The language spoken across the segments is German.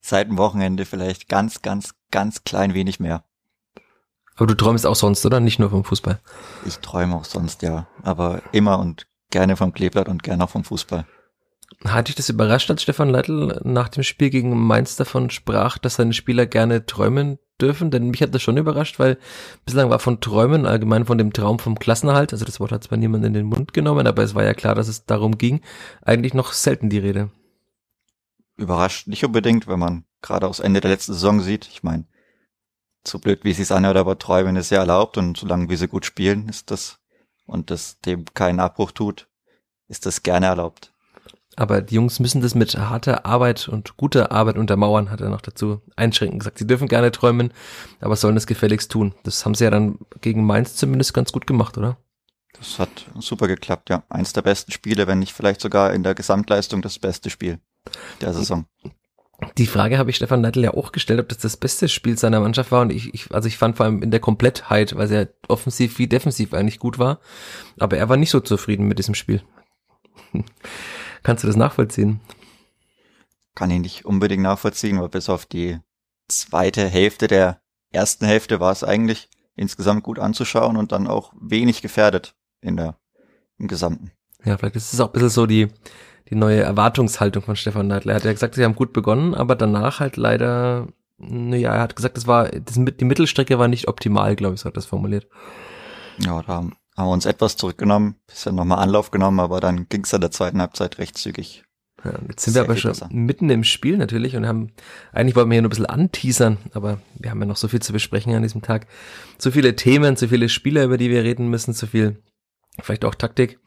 Seit dem Wochenende vielleicht ganz, ganz, ganz klein wenig mehr. Aber du träumst auch sonst, oder? Nicht nur vom Fußball. Ich träume auch sonst, ja. Aber immer und gerne vom Kleeblatt und gerne auch vom Fußball. Hat dich das überrascht, als Stefan Leitl nach dem Spiel gegen Mainz davon sprach, dass seine Spieler gerne träumen dürfen? Denn mich hat das schon überrascht, weil bislang war von Träumen, allgemein von dem Traum vom Klassenerhalt, also das Wort hat zwar niemand in den Mund genommen, aber es war ja klar, dass es darum ging, eigentlich noch selten die Rede. Überrascht nicht unbedingt, wenn man gerade aufs Ende der letzten Saison sieht. Ich meine, so blöd wie es sich anhört, aber Träumen ist ja erlaubt und solange wir sie gut spielen, ist das und das dem keinen Abbruch tut, ist das gerne erlaubt. Aber die Jungs müssen das mit harter Arbeit und guter Arbeit untermauern, hat er noch dazu einschränken gesagt. Sie dürfen gerne träumen, aber sollen es gefälligst tun. Das haben sie ja dann gegen Mainz zumindest ganz gut gemacht, oder? Das hat super geklappt, ja. Eins der besten Spiele, wenn nicht vielleicht sogar in der Gesamtleistung das beste Spiel der Saison. Die Frage habe ich Stefan Neidl ja auch gestellt, ob das das beste Spiel seiner Mannschaft war. Und ich, ich, also ich fand vor allem in der Komplettheit, weil er offensiv wie defensiv eigentlich gut war. Aber er war nicht so zufrieden mit diesem Spiel. Kannst du das nachvollziehen? Kann ich nicht unbedingt nachvollziehen, weil bis auf die zweite Hälfte der ersten Hälfte war es eigentlich insgesamt gut anzuschauen und dann auch wenig gefährdet in der, im Gesamten. Ja, vielleicht ist es auch ein bisschen so die, die neue Erwartungshaltung von Stefan Neidl. Er hat ja gesagt, sie haben gut begonnen, aber danach halt leider, naja, er hat gesagt, das war, das, die Mittelstrecke war nicht optimal, glaube ich, so hat das formuliert. Ja, da haben wir uns etwas zurückgenommen, bisschen nochmal Anlauf genommen, aber dann ging es in der zweiten Halbzeit recht zügig. Ja, jetzt sind wir aber schon besser. mitten im Spiel natürlich und haben, eigentlich wollten wir hier nur ein bisschen anteasern, aber wir haben ja noch so viel zu besprechen an diesem Tag. So viele Themen, so viele Spieler, über die wir reden müssen, so viel, vielleicht auch Taktik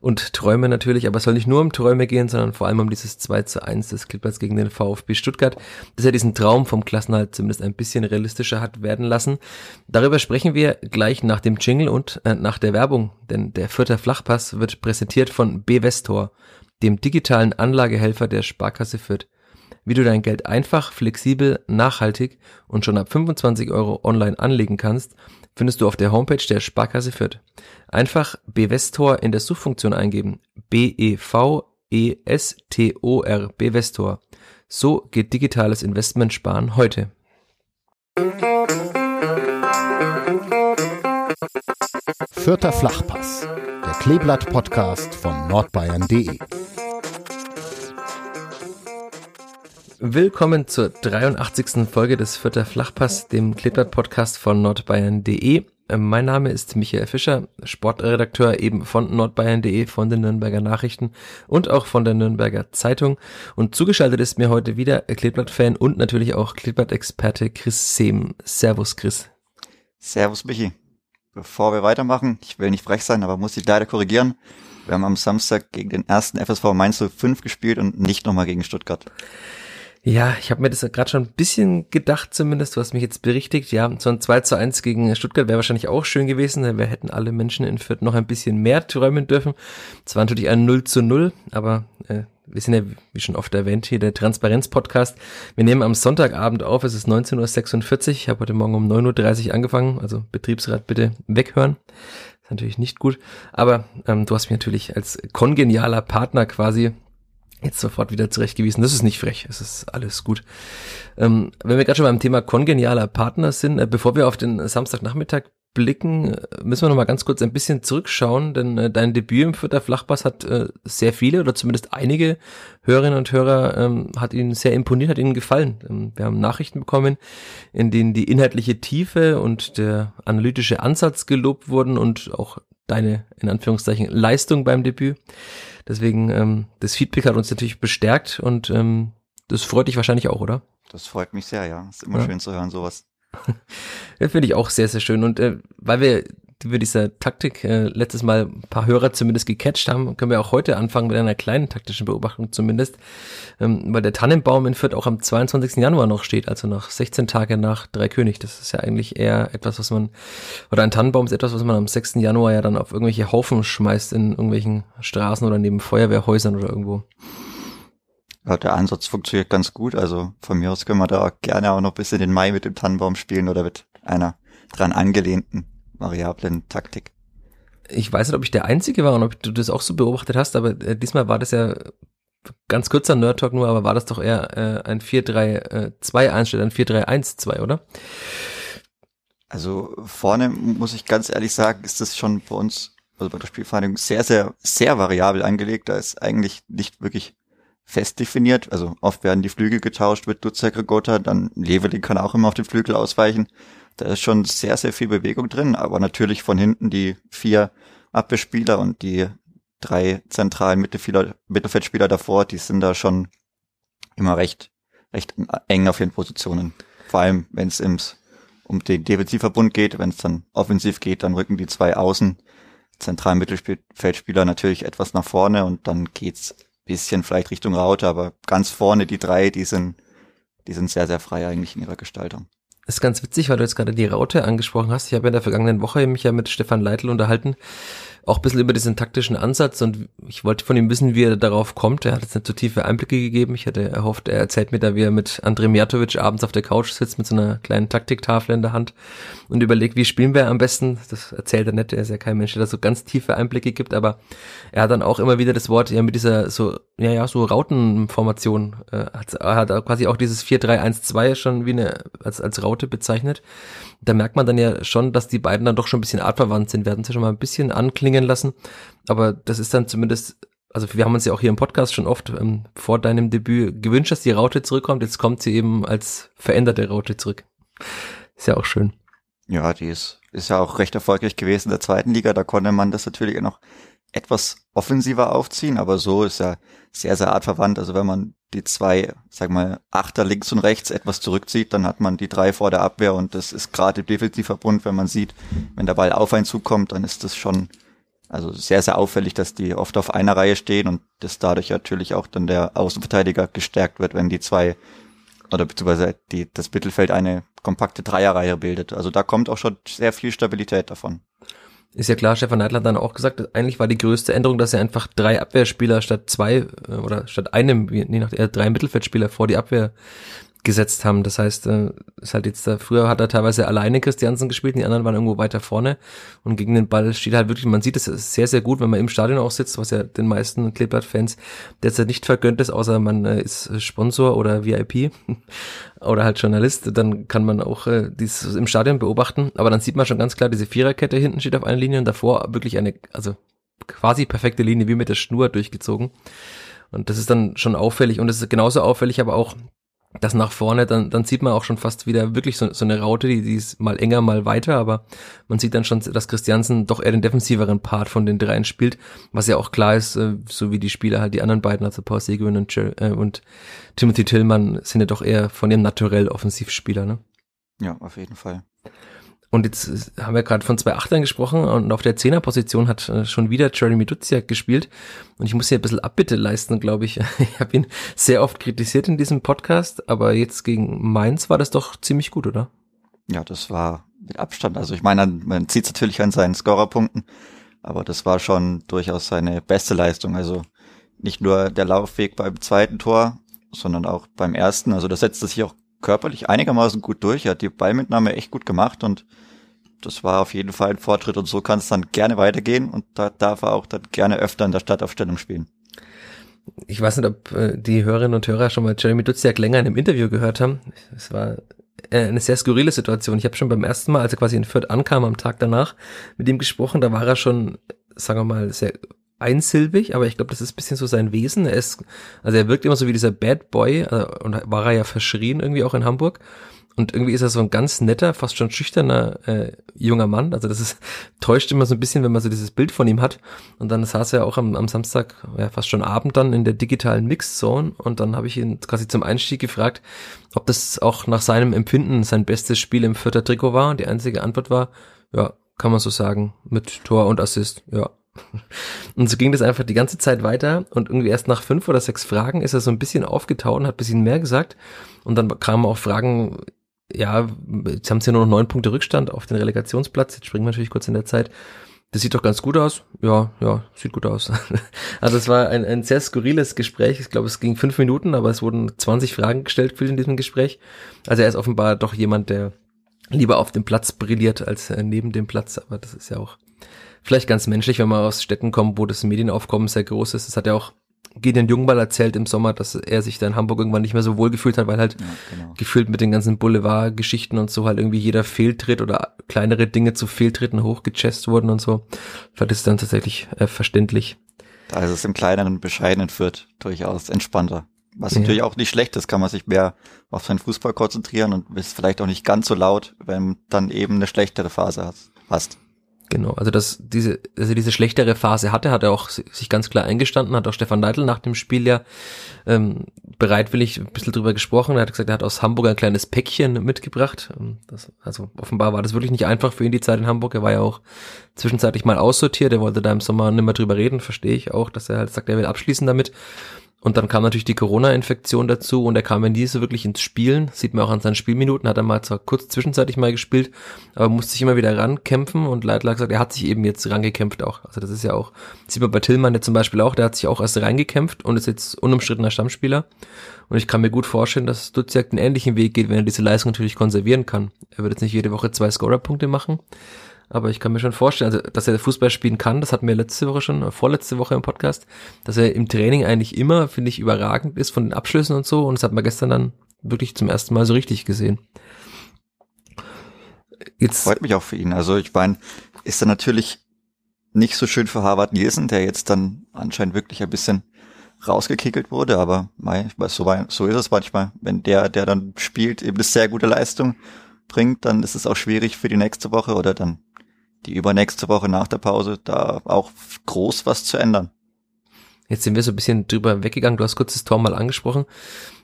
und Träume natürlich, aber es soll nicht nur um Träume gehen, sondern vor allem um dieses 2 zu 1 des Clippers gegen den VfB Stuttgart, dass er diesen Traum vom Klassenhalt zumindest ein bisschen realistischer hat werden lassen. Darüber sprechen wir gleich nach dem Jingle und äh, nach der Werbung, denn der vierte Flachpass wird präsentiert von B-Vestor, dem digitalen Anlagehelfer der Sparkasse Fürth. Wie du dein Geld einfach, flexibel, nachhaltig und schon ab 25 Euro online anlegen kannst, findest du auf der Homepage der Sparkasse Fürth. Einfach Bevestor in der Suchfunktion eingeben. B-E-V-E-S-T-O-R, Bevestor. So geht digitales Investment sparen heute. Vierter Flachpass, der Kleeblatt-Podcast von nordbayern.de. Willkommen zur 83. Folge des Vierter Flachpass, dem Kleeblatt-Podcast von nordbayern.de. Mein Name ist Michael Fischer, Sportredakteur eben von nordbayern.de, von den Nürnberger Nachrichten und auch von der Nürnberger Zeitung. Und zugeschaltet ist mir heute wieder Kleeblatt-Fan und natürlich auch Kleeblatt-Experte Chris Sehm. Servus, Chris. Servus, Michi. Bevor wir weitermachen, ich will nicht frech sein, aber muss ich leider korrigieren. Wir haben am Samstag gegen den ersten FSV Mainz 05 gespielt und nicht nochmal gegen Stuttgart. Ja, ich habe mir das gerade schon ein bisschen gedacht zumindest, du hast mich jetzt berichtigt, ja, so ein 2 zu 1 gegen Stuttgart wäre wahrscheinlich auch schön gewesen, wir hätten alle Menschen in Fürth noch ein bisschen mehr träumen dürfen. Es war natürlich ein 0 zu 0, aber äh, wir sind ja, wie schon oft erwähnt, hier der Transparenz-Podcast. Wir nehmen am Sonntagabend auf, es ist 19.46 Uhr, ich habe heute Morgen um 9.30 Uhr angefangen, also Betriebsrat bitte weghören. ist natürlich nicht gut, aber ähm, du hast mich natürlich als kongenialer Partner quasi jetzt sofort wieder zurechtgewiesen. Das ist nicht frech, es ist alles gut. Ähm, wenn wir gerade schon beim Thema kongenialer Partner sind, äh, bevor wir auf den Samstagnachmittag blicken, äh, müssen wir noch mal ganz kurz ein bisschen zurückschauen, denn äh, dein Debüt im Vierter Flachpass hat äh, sehr viele oder zumindest einige Hörerinnen und Hörer ähm, hat ihnen sehr imponiert, hat ihnen gefallen. Ähm, wir haben Nachrichten bekommen, in denen die inhaltliche Tiefe und der analytische Ansatz gelobt wurden und auch deine, in Anführungszeichen, Leistung beim Debüt. Deswegen, ähm, das Feedback hat uns natürlich bestärkt und ähm, das freut dich wahrscheinlich auch, oder? Das freut mich sehr, ja. Ist immer ja. schön zu hören, sowas. ja, finde ich auch sehr, sehr schön. Und äh, weil wir wir dieser Taktik äh, letztes Mal ein paar Hörer zumindest gecatcht haben, können wir auch heute anfangen mit einer kleinen taktischen Beobachtung zumindest, ähm, weil der Tannenbaum in Fürth auch am 22. Januar noch steht, also noch 16 Tage nach Dreikönig. Das ist ja eigentlich eher etwas, was man, oder ein Tannenbaum ist etwas, was man am 6. Januar ja dann auf irgendwelche Haufen schmeißt in irgendwelchen Straßen oder neben Feuerwehrhäusern oder irgendwo. Ja, der Ansatz funktioniert ganz gut. Also von mir aus können wir da gerne auch noch bis in den Mai mit dem Tannenbaum spielen oder mit einer dran angelehnten variablen Taktik. Ich weiß nicht, ob ich der Einzige war und ob du das auch so beobachtet hast, aber äh, diesmal war das ja ganz kurzer Nerd Talk nur, aber war das doch eher äh, ein 4-3-2-1 statt ein 4-3-1-2, oder? Also vorne muss ich ganz ehrlich sagen, ist das schon bei uns, also bei der Spielvereinigung sehr, sehr, sehr variabel angelegt. Da ist eigentlich nicht wirklich fest definiert. Also oft werden die Flügel getauscht, wird Dutzek Gregota, dann Leveling kann auch immer auf den Flügel ausweichen. Da ist schon sehr, sehr viel Bewegung drin, aber natürlich von hinten die vier Abwehrspieler und die drei zentralen Mittelfeldspieler, Mittelfeldspieler davor, die sind da schon immer recht, recht eng auf ihren Positionen. Vor allem, wenn es um den Defensivverbund geht, wenn es dann offensiv geht, dann rücken die zwei Außen zentralen Mittelfeldspieler natürlich etwas nach vorne und dann geht's bisschen vielleicht Richtung Raute, aber ganz vorne die drei, die sind, die sind sehr, sehr frei eigentlich in ihrer Gestaltung. Das ist ganz witzig, weil du jetzt gerade die Raute angesprochen hast. Ich habe in der vergangenen Woche mich ja mit Stefan Leitl unterhalten, auch ein bisschen über diesen taktischen Ansatz und ich wollte von ihm wissen, wie er darauf kommt. Er hat jetzt nicht so tiefe Einblicke gegeben. Ich hatte erhofft, er erzählt mir da, wie er mit Andrei Mijatovic abends auf der Couch sitzt mit so einer kleinen Taktiktafel in der Hand und überlegt, wie spielen wir am besten. Das erzählt er nicht. Er ist ja kein Mensch, der da so ganz tiefe Einblicke gibt, aber er hat dann auch immer wieder das Wort ja mit dieser so, ja, ja, so Rautenformation, äh, hat, er hat quasi auch dieses 4-3-1-2 schon wie eine, als, als Raute bezeichnet da merkt man dann ja schon, dass die beiden dann doch schon ein bisschen artverwandt sind. Wir hatten sie schon mal ein bisschen anklingen lassen, aber das ist dann zumindest, also wir haben uns ja auch hier im Podcast schon oft ähm, vor deinem Debüt gewünscht, dass die Raute zurückkommt. Jetzt kommt sie eben als veränderte Raute zurück. Ist ja auch schön. Ja, die ist, ist ja auch recht erfolgreich gewesen in der zweiten Liga. Da konnte man das natürlich noch etwas offensiver aufziehen, aber so ist ja sehr, sehr artverwandt. Also wenn man die zwei, sag mal, Achter links und rechts etwas zurückzieht, dann hat man die drei vor der Abwehr und das ist gerade im Defensivverbund, wenn man sieht, wenn der Ball auf einen zukommt, dann ist das schon also sehr, sehr auffällig, dass die oft auf einer Reihe stehen und dass dadurch natürlich auch dann der Außenverteidiger gestärkt wird, wenn die zwei oder beziehungsweise die, das Mittelfeld eine kompakte Dreierreihe bildet. Also da kommt auch schon sehr viel Stabilität davon. Ist ja klar, Stefan Neidler hat dann auch gesagt, eigentlich war die größte Änderung, dass er einfach drei Abwehrspieler statt zwei äh, oder statt einem, je nach der drei Mittelfeldspieler vor die Abwehr gesetzt haben. Das heißt, äh, ist halt jetzt da, früher hat er teilweise alleine Christiansen gespielt, und die anderen waren irgendwo weiter vorne und gegen den Ball steht halt wirklich, man sieht es sehr, sehr gut, wenn man im Stadion auch sitzt, was ja den meisten Kleeblatt-Fans derzeit nicht vergönnt ist, außer man äh, ist Sponsor oder VIP oder halt Journalist, dann kann man auch äh, dies im Stadion beobachten, aber dann sieht man schon ganz klar, diese Viererkette hinten steht auf einer Linie und davor wirklich eine, also quasi perfekte Linie, wie mit der Schnur durchgezogen. Und das ist dann schon auffällig und es ist genauso auffällig, aber auch das nach vorne, dann, dann sieht man auch schon fast wieder wirklich so, so eine Raute, die, die ist mal enger, mal weiter, aber man sieht dann schon, dass Christiansen doch eher den defensiveren Part von den dreien spielt, was ja auch klar ist, äh, so wie die Spieler halt die anderen beiden, also Paul Seguin und, äh, und Timothy Tillman sind ja doch eher von dem Naturell Offensivspieler, ne? Ja, auf jeden Fall. Und jetzt haben wir gerade von zwei Achtern gesprochen und auf der Zehnerposition hat äh, schon wieder Jeremy Duziak gespielt. Und ich muss hier ein bisschen Abbitte leisten, glaube ich. Ich habe ihn sehr oft kritisiert in diesem Podcast, aber jetzt gegen Mainz war das doch ziemlich gut, oder? Ja, das war mit Abstand. Also ich meine, man zieht es natürlich an seinen Scorerpunkten, aber das war schon durchaus seine beste Leistung. Also nicht nur der Laufweg beim zweiten Tor, sondern auch beim ersten. Also das setzte sich auch körperlich einigermaßen gut durch. Er hat die Ballmitnahme echt gut gemacht und das war auf jeden Fall ein Fortschritt und so kann es dann gerne weitergehen und da darf er auch dann gerne öfter in der Stadtaufstellung spielen. Ich weiß nicht, ob äh, die Hörerinnen und Hörer schon mal Jeremy Duziak länger in einem Interview gehört haben. Es war äh, eine sehr skurrile Situation. Ich habe schon beim ersten Mal, als er quasi in Fürth ankam, am Tag danach mit ihm gesprochen. Da war er schon, sagen wir mal, sehr einsilbig, aber ich glaube, das ist ein bisschen so sein Wesen. Er ist, also er wirkt immer so wie dieser Bad Boy äh, und war er ja verschrien irgendwie auch in Hamburg. Und irgendwie ist er so ein ganz netter, fast schon schüchterner äh, junger Mann. Also das ist täuscht immer so ein bisschen, wenn man so dieses Bild von ihm hat. Und dann saß er auch am, am Samstag, ja fast schon Abend dann in der digitalen Mixzone. Und dann habe ich ihn quasi zum Einstieg gefragt, ob das auch nach seinem Empfinden sein bestes Spiel im vierter Trikot war. Und die einzige Antwort war, ja, kann man so sagen, mit Tor und Assist, ja. Und so ging das einfach die ganze Zeit weiter und irgendwie erst nach fünf oder sechs Fragen ist er so ein bisschen aufgetaut und hat ein bisschen mehr gesagt und dann kamen auch Fragen, ja, jetzt haben sie nur noch neun Punkte Rückstand auf den Relegationsplatz, jetzt springen wir natürlich kurz in der Zeit. Das sieht doch ganz gut aus. Ja, ja, sieht gut aus. Also es war ein, ein sehr skurriles Gespräch. Ich glaube, es ging fünf Minuten, aber es wurden 20 Fragen gestellt in diesem Gespräch. Also er ist offenbar doch jemand, der lieber auf dem Platz brilliert als äh, neben dem Platz. Aber das ist ja auch vielleicht ganz menschlich, wenn man aus Städten kommt, wo das Medienaufkommen sehr groß ist. Das hat ja auch Gideon Jungball erzählt im Sommer, dass er sich da in Hamburg irgendwann nicht mehr so wohl gefühlt hat, weil halt ja, genau. gefühlt mit den ganzen Boulevard-Geschichten und so halt irgendwie jeder Fehltritt oder kleinere Dinge zu Fehltritten hochgechest wurden und so. Vielleicht ist es dann tatsächlich äh, verständlich. Da ist es im kleineren, bescheidenen Fürth durchaus entspannter. Was ja. natürlich auch nicht schlecht ist, kann man sich mehr auf seinen Fußball konzentrieren und ist vielleicht auch nicht ganz so laut, wenn dann eben eine schlechtere Phase hast. Genau, also dass diese, also diese schlechtere Phase hatte, hat er auch sich ganz klar eingestanden, hat auch Stefan Neidl nach dem Spiel ja ähm, bereitwillig ein bisschen drüber gesprochen. Er hat gesagt, er hat aus Hamburg ein kleines Päckchen mitgebracht. Ähm, das, also offenbar war das wirklich nicht einfach für ihn die Zeit in Hamburg. Er war ja auch zwischenzeitlich mal aussortiert, er wollte da im Sommer nicht mehr drüber reden, verstehe ich auch, dass er halt sagt, er will abschließen damit. Und dann kam natürlich die Corona-Infektion dazu und er kam ja nie so wirklich ins Spielen. Sieht man auch an seinen Spielminuten, hat er mal zwar kurz zwischenzeitlich mal gespielt, aber musste sich immer wieder rankämpfen und Leitler gesagt, er hat sich eben jetzt rangekämpft auch. Also das ist ja auch, sieht man bei Tillmann jetzt zum Beispiel auch, der hat sich auch erst reingekämpft und ist jetzt unumstrittener Stammspieler. Und ich kann mir gut vorstellen, dass Duziak den ähnlichen Weg geht, wenn er diese Leistung natürlich konservieren kann. Er wird jetzt nicht jede Woche zwei Scorer-Punkte machen, aber ich kann mir schon vorstellen, also, dass er Fußball spielen kann, das hatten wir letzte Woche schon, vorletzte Woche im Podcast, dass er im Training eigentlich immer, finde ich, überragend ist von den Abschlüssen und so. Und das hat man gestern dann wirklich zum ersten Mal so richtig gesehen. Jetzt freut mich auch für ihn. Also ich meine, ist er natürlich nicht so schön für Harvard Nielsen, der jetzt dann anscheinend wirklich ein bisschen rausgekickelt wurde, aber mei, so, so ist es manchmal. Wenn der, der dann spielt, eben eine sehr gute Leistung bringt, dann ist es auch schwierig für die nächste Woche oder dann die übernächste Woche nach der Pause da auch groß was zu ändern. Jetzt sind wir so ein bisschen drüber weggegangen. Du hast kurz das Tor mal angesprochen.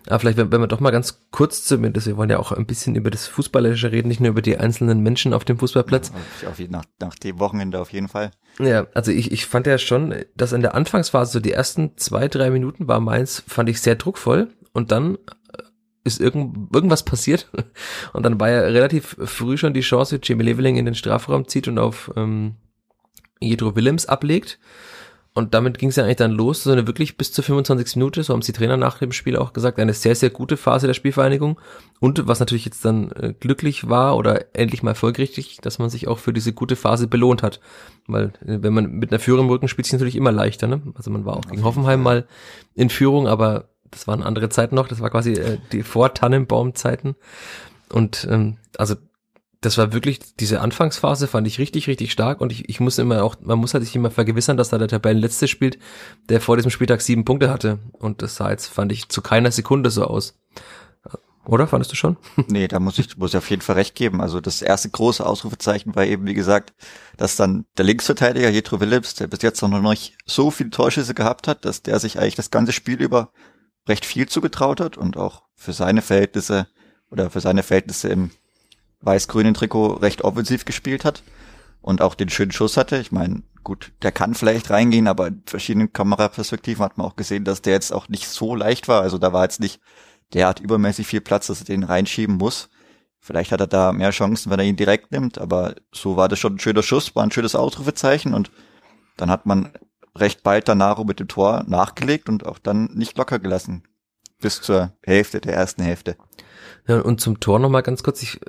Aber vielleicht, wenn, wenn wir doch mal ganz kurz zumindest, wir wollen ja auch ein bisschen über das Fußballerische reden, nicht nur über die einzelnen Menschen auf dem Fußballplatz. Ja, auf, nach, nach dem Wochenende auf jeden Fall. Ja, also ich, ich fand ja schon, dass in der Anfangsphase, so die ersten zwei, drei Minuten war meins, fand ich sehr druckvoll. Und dann ist irgend, irgendwas passiert. Und dann war ja relativ früh schon die Chance, Jamie Leveling in den Strafraum zieht und auf ähm, Jedro Willems ablegt. Und damit ging es ja eigentlich dann los, so eine wirklich bis zur 25. Minute, so haben die Trainer nach dem Spiel auch gesagt, eine sehr, sehr gute Phase der Spielvereinigung. Und was natürlich jetzt dann äh, glücklich war oder endlich mal folgerichtig, dass man sich auch für diese gute Phase belohnt hat. Weil äh, wenn man mit einer Führung im Rücken spielt, ist natürlich immer leichter. Ne? Also man war auch gegen Hoffenheim mal in Führung, aber das waren andere Zeiten noch, das war quasi äh, die Vor-Tannenbaum-Zeiten. Und ähm, also das war wirklich, diese Anfangsphase fand ich richtig, richtig stark und ich, ich muss immer auch, man muss halt sich immer vergewissern, dass da der Tabellenletzte spielt, der vor diesem Spieltag sieben Punkte hatte. Und das sah jetzt, fand ich, zu keiner Sekunde so aus. Oder fandest du schon? nee, da muss ich, muss ich auf jeden Fall recht geben. Also das erste große Ausrufezeichen war eben, wie gesagt, dass dann der Linksverteidiger Jetro Phillips, der bis jetzt noch nicht so viele Torschüsse gehabt hat, dass der sich eigentlich das ganze Spiel über recht viel zugetraut hat und auch für seine Verhältnisse oder für seine Verhältnisse im weiß-grünen Trikot recht offensiv gespielt hat und auch den schönen Schuss hatte. Ich meine, gut, der kann vielleicht reingehen, aber in verschiedenen Kameraperspektiven hat man auch gesehen, dass der jetzt auch nicht so leicht war. Also da war jetzt nicht, der hat übermäßig viel Platz, dass er den reinschieben muss. Vielleicht hat er da mehr Chancen, wenn er ihn direkt nimmt, aber so war das schon ein schöner Schuss, war ein schönes Ausrufezeichen und dann hat man recht bald danach mit dem Tor nachgelegt und auch dann nicht locker gelassen. Bis zur Hälfte der ersten Hälfte. Ja, und zum Tor nochmal ganz kurz. Ich,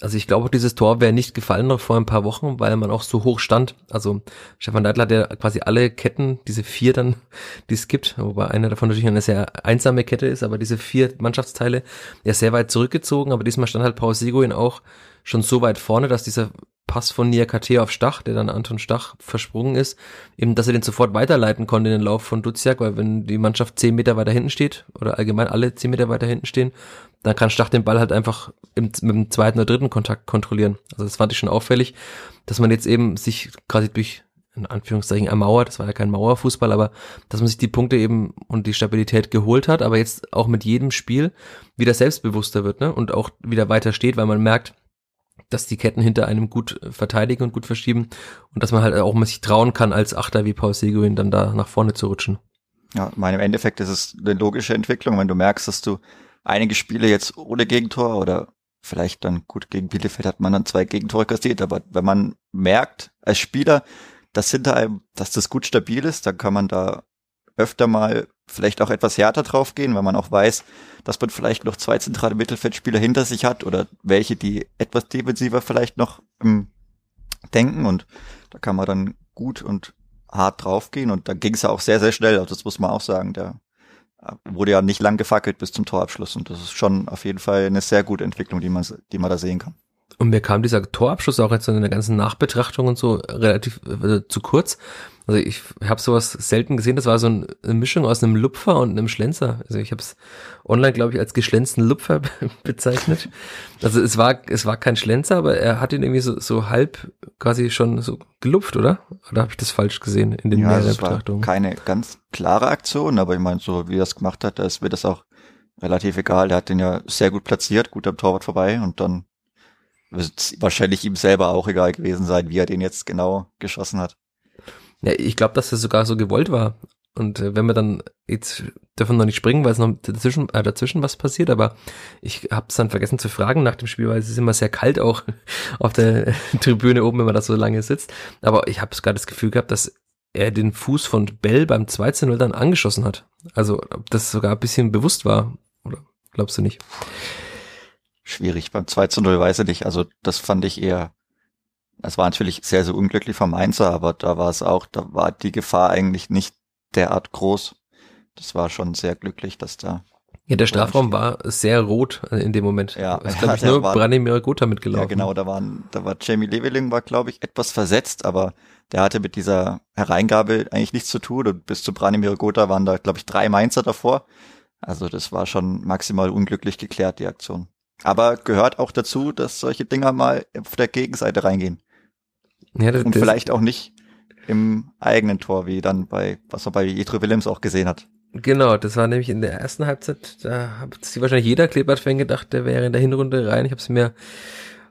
also ich glaube, dieses Tor wäre nicht gefallen noch vor ein paar Wochen, weil man auch so hoch stand. Also Stefan Neidl hat ja quasi alle Ketten, diese vier dann, die es gibt, wobei einer davon natürlich eine sehr einsame Kette ist, aber diese vier Mannschaftsteile ja sehr weit zurückgezogen, aber diesmal stand halt Paul Seguin auch schon so weit vorne, dass dieser Pass von Niakate auf Stach, der dann Anton Stach versprungen ist, eben, dass er den sofort weiterleiten konnte in den Lauf von Duziak, weil wenn die Mannschaft zehn Meter weiter hinten steht, oder allgemein alle zehn Meter weiter hinten stehen, dann kann Stach den Ball halt einfach im, mit dem zweiten oder dritten Kontakt kontrollieren. Also das fand ich schon auffällig, dass man jetzt eben sich quasi durch in Anführungszeichen ermauert, das war ja kein Mauerfußball, aber dass man sich die Punkte eben und die Stabilität geholt hat, aber jetzt auch mit jedem Spiel wieder selbstbewusster wird, ne? Und auch wieder weiter steht, weil man merkt, dass die Ketten hinter einem gut verteidigen und gut verschieben und dass man halt auch mal sich trauen kann, als Achter wie Paul Seguin dann da nach vorne zu rutschen. Ja, meine, im Endeffekt ist es eine logische Entwicklung, wenn du merkst, dass du einige Spiele jetzt ohne Gegentor oder vielleicht dann gut gegen Bielefeld hat man dann zwei Gegentore kassiert, aber wenn man merkt als Spieler, dass hinter einem, dass das gut stabil ist, dann kann man da öfter mal vielleicht auch etwas härter drauf gehen, weil man auch weiß, dass man vielleicht noch zwei zentrale Mittelfeldspieler hinter sich hat oder welche, die etwas defensiver vielleicht noch ähm, denken. Und da kann man dann gut und hart draufgehen. Und da ging es ja auch sehr, sehr schnell, also das muss man auch sagen, der äh, wurde ja nicht lang gefackelt bis zum Torabschluss. Und das ist schon auf jeden Fall eine sehr gute Entwicklung, die man, die man da sehen kann. Und mir kam dieser Torabschluss auch jetzt in der ganzen Nachbetrachtung und so relativ äh, zu kurz. Also ich habe sowas selten gesehen. Das war so eine Mischung aus einem Lupfer und einem Schlenzer. Also ich habe es online, glaube ich, als geschlänzten Lupfer bezeichnet. Also es war es war kein Schlenzer, aber er hat ihn irgendwie so, so halb quasi schon so gelupft, oder? Oder habe ich das falsch gesehen in den ja, mehreren das Betrachtungen? Keine ganz klare Aktion, aber ich meine, so wie er es gemacht hat, da ist mir das auch relativ egal. Der hat den ja sehr gut platziert, gut am Torwart vorbei und dann wahrscheinlich ihm selber auch egal gewesen sein, wie er den jetzt genau geschossen hat. Ja, ich glaube, dass das sogar so gewollt war. Und äh, wenn wir dann, jetzt dürfen wir noch nicht springen, weil es noch dazwischen, äh, dazwischen was passiert, aber ich habe es dann vergessen zu fragen nach dem Spiel, weil es ist immer sehr kalt auch auf der Tribüne oben, wenn man da so lange sitzt. Aber ich habe sogar das Gefühl gehabt, dass er den Fuß von Bell beim 2-0 dann angeschossen hat. Also ob das sogar ein bisschen bewusst war, oder glaubst du nicht? Schwierig, beim 2 0 weiß ich nicht. Also das fand ich eher es war natürlich sehr, sehr unglücklich vom Mainzer, aber da war es auch, da war die Gefahr eigentlich nicht derart groß. Das war schon sehr glücklich, dass da. Ja, der Strafraum war sehr rot in dem Moment. Ja, es glaube ich nur war, Branimir Gotha mitgelaufen. Ja, genau, da waren, da war Jamie Leveling war, glaube ich, etwas versetzt, aber der hatte mit dieser Hereingabe eigentlich nichts zu tun und bis zu Branimir Gotha waren da, glaube ich, drei Mainzer davor. Also das war schon maximal unglücklich geklärt, die Aktion. Aber gehört auch dazu, dass solche Dinger mal auf der Gegenseite reingehen. Ja, das, und vielleicht auch nicht im eigenen Tor, wie dann bei, was man bei Jedro Willems auch gesehen hat. Genau, das war nämlich in der ersten Halbzeit, da hat sich wahrscheinlich jeder Kleeblatt-Fan gedacht, der wäre in der Hinrunde rein. Ich habe es mir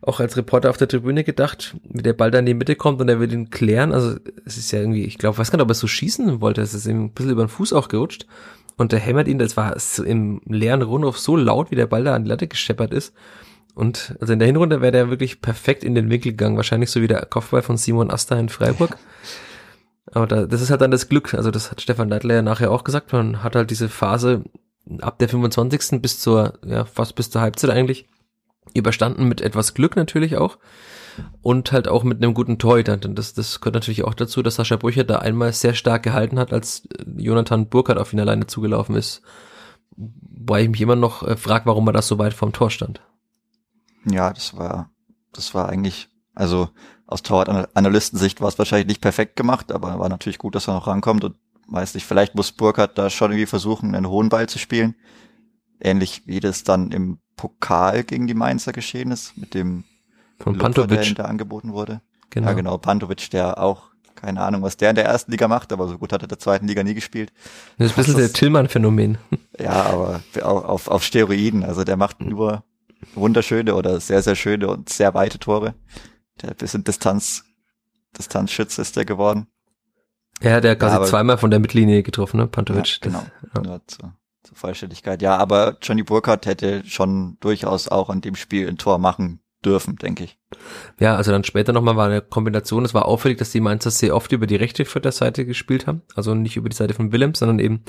auch als Reporter auf der Tribüne gedacht, wie der Ball da in die Mitte kommt und er will ihn klären. Also es ist ja irgendwie, ich glaube, weiß gar nicht, ob er so schießen wollte. Es ist ihm ein bisschen über den Fuß auch gerutscht. Und der hämmert ihn, das war im leeren Rundhof so laut, wie der Ball da an die Latte gescheppert ist. Und also in der Hinrunde wäre der wirklich perfekt in den Winkel gegangen. Wahrscheinlich so wie der Kopfball von Simon Asta in Freiburg. Aber da, das ist halt dann das Glück. Also das hat Stefan Leitler ja nachher auch gesagt. Man hat halt diese Phase ab der 25. bis zur, ja, fast bis zur Halbzeit eigentlich überstanden mit etwas Glück natürlich auch. Und halt auch mit einem guten Torhüter. Denn das, das gehört natürlich auch dazu, dass Sascha Brücher da einmal sehr stark gehalten hat, als Jonathan Burkhardt auf ihn alleine zugelaufen ist. Wobei ich mich immer noch äh, frage, warum er das so weit vom Tor stand. Ja, das war, das war eigentlich, also aus Torwart-Analystensicht war es wahrscheinlich nicht perfekt gemacht, aber war natürlich gut, dass er noch rankommt und weiß nicht, vielleicht muss Burkhardt da schon irgendwie versuchen, einen hohen Ball zu spielen. Ähnlich wie das dann im Pokal gegen die Mainzer geschehen ist, mit dem Von Lupfer, der angeboten wurde. Genau. Ja, genau, Pantovic, der auch, keine Ahnung, was der in der ersten Liga macht, aber so gut hat er in der zweiten Liga nie gespielt. Das ist ein bisschen das, der Tillmann-Phänomen. Ja, aber auf, auf Steroiden, also der macht nur wunderschöne oder sehr, sehr schöne und sehr weite Tore. Der bisschen Distanz, Distanzschütze ist der geworden. Ja, der hat quasi ja, zweimal von der Mittellinie getroffen, ne, Pantovic. Ja, genau, das, ja. zur, zur Vollständigkeit. Ja, aber Johnny Burkhardt hätte schon durchaus auch an dem Spiel ein Tor machen dürfen, denke ich. Ja, also dann später nochmal war eine Kombination. Es war auffällig, dass die Mainzer sehr oft über die rechte Seite gespielt haben. Also nicht über die Seite von Willems, sondern eben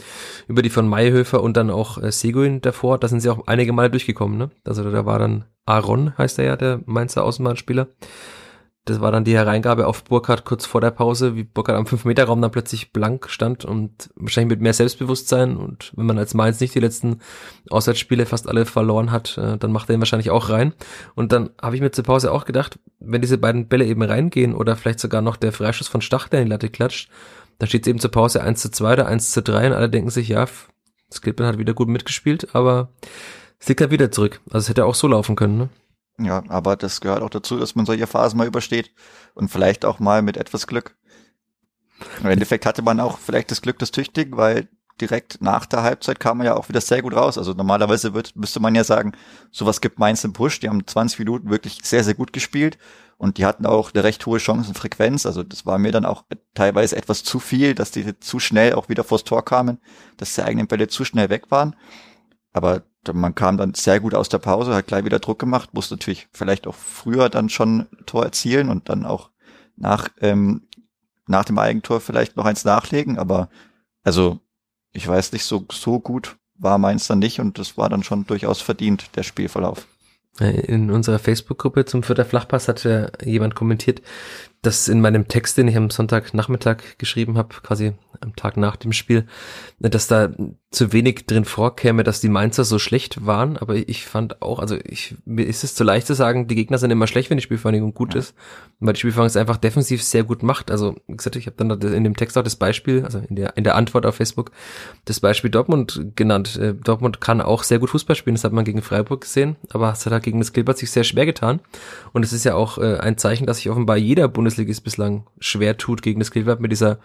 über die von Mayhöfer und dann auch äh, Seguin davor. Da sind sie auch einige Male durchgekommen. Ne? Also da war dann Aaron, heißt er ja, der Mainzer Außenbahnspieler. Das war dann die Hereingabe auf Burkhardt kurz vor der Pause, wie Burkhardt am 5-Meter-Raum dann plötzlich blank stand und wahrscheinlich mit mehr Selbstbewusstsein. Und wenn man als Mainz nicht die letzten Auswärtsspiele fast alle verloren hat, äh, dann macht er ihn wahrscheinlich auch rein. Und dann habe ich mir zur Pause auch gedacht, wenn diese beiden Bälle eben reingehen oder vielleicht sogar noch der Freischuss von Stach, der in die Latte klatscht, dann steht es eben zur Pause 1 zu 2 oder 1 zu 3 und alle denken sich, ja, Skilpin hat wieder gut mitgespielt, aber es liegt halt wieder zurück. Also es hätte auch so laufen können, ne? Ja, aber das gehört auch dazu, dass man solche Phasen mal übersteht und vielleicht auch mal mit etwas Glück. Im Endeffekt hatte man auch vielleicht das Glück des Tüchtigen, weil direkt nach der Halbzeit kam er ja auch wieder sehr gut raus. Also normalerweise wird, müsste man ja sagen, sowas gibt Mainz im Push. Die haben 20 Minuten wirklich sehr, sehr gut gespielt und die hatten auch eine recht hohe Chancenfrequenz. Also das war mir dann auch teilweise etwas zu viel, dass die zu schnell auch wieder vors Tor kamen, dass die eigenen Bälle zu schnell weg waren. Aber man kam dann sehr gut aus der Pause, hat gleich wieder Druck gemacht, musste natürlich vielleicht auch früher dann schon Tor erzielen und dann auch nach, ähm, nach dem Eigentor vielleicht noch eins nachlegen. Aber also ich weiß nicht, so, so gut war meins dann nicht und das war dann schon durchaus verdient, der Spielverlauf. In unserer Facebook-Gruppe zum Vierter Flachpass hat ja jemand kommentiert, dass in meinem Text, den ich am Sonntagnachmittag geschrieben habe, quasi am Tag nach dem Spiel, dass da zu wenig drin vorkäme, dass die Mainzer so schlecht waren. Aber ich fand auch, also ich, mir ist es zu leicht zu sagen, die Gegner sind immer schlecht, wenn die Spielvereinigung gut ja. ist, weil die Spielvereinigung es einfach defensiv sehr gut macht. Also wie gesagt, ich habe dann in dem Text auch das Beispiel, also in der in der Antwort auf Facebook, das Beispiel Dortmund genannt. Äh, Dortmund kann auch sehr gut Fußball spielen, das hat man gegen Freiburg gesehen, aber es hat halt gegen das Gilbert sich sehr schwer getan. Und es ist ja auch äh, ein Zeichen, dass sich offenbar jeder Bundes Bundesligist bislang schwer tut gegen das Cleveland mit dieser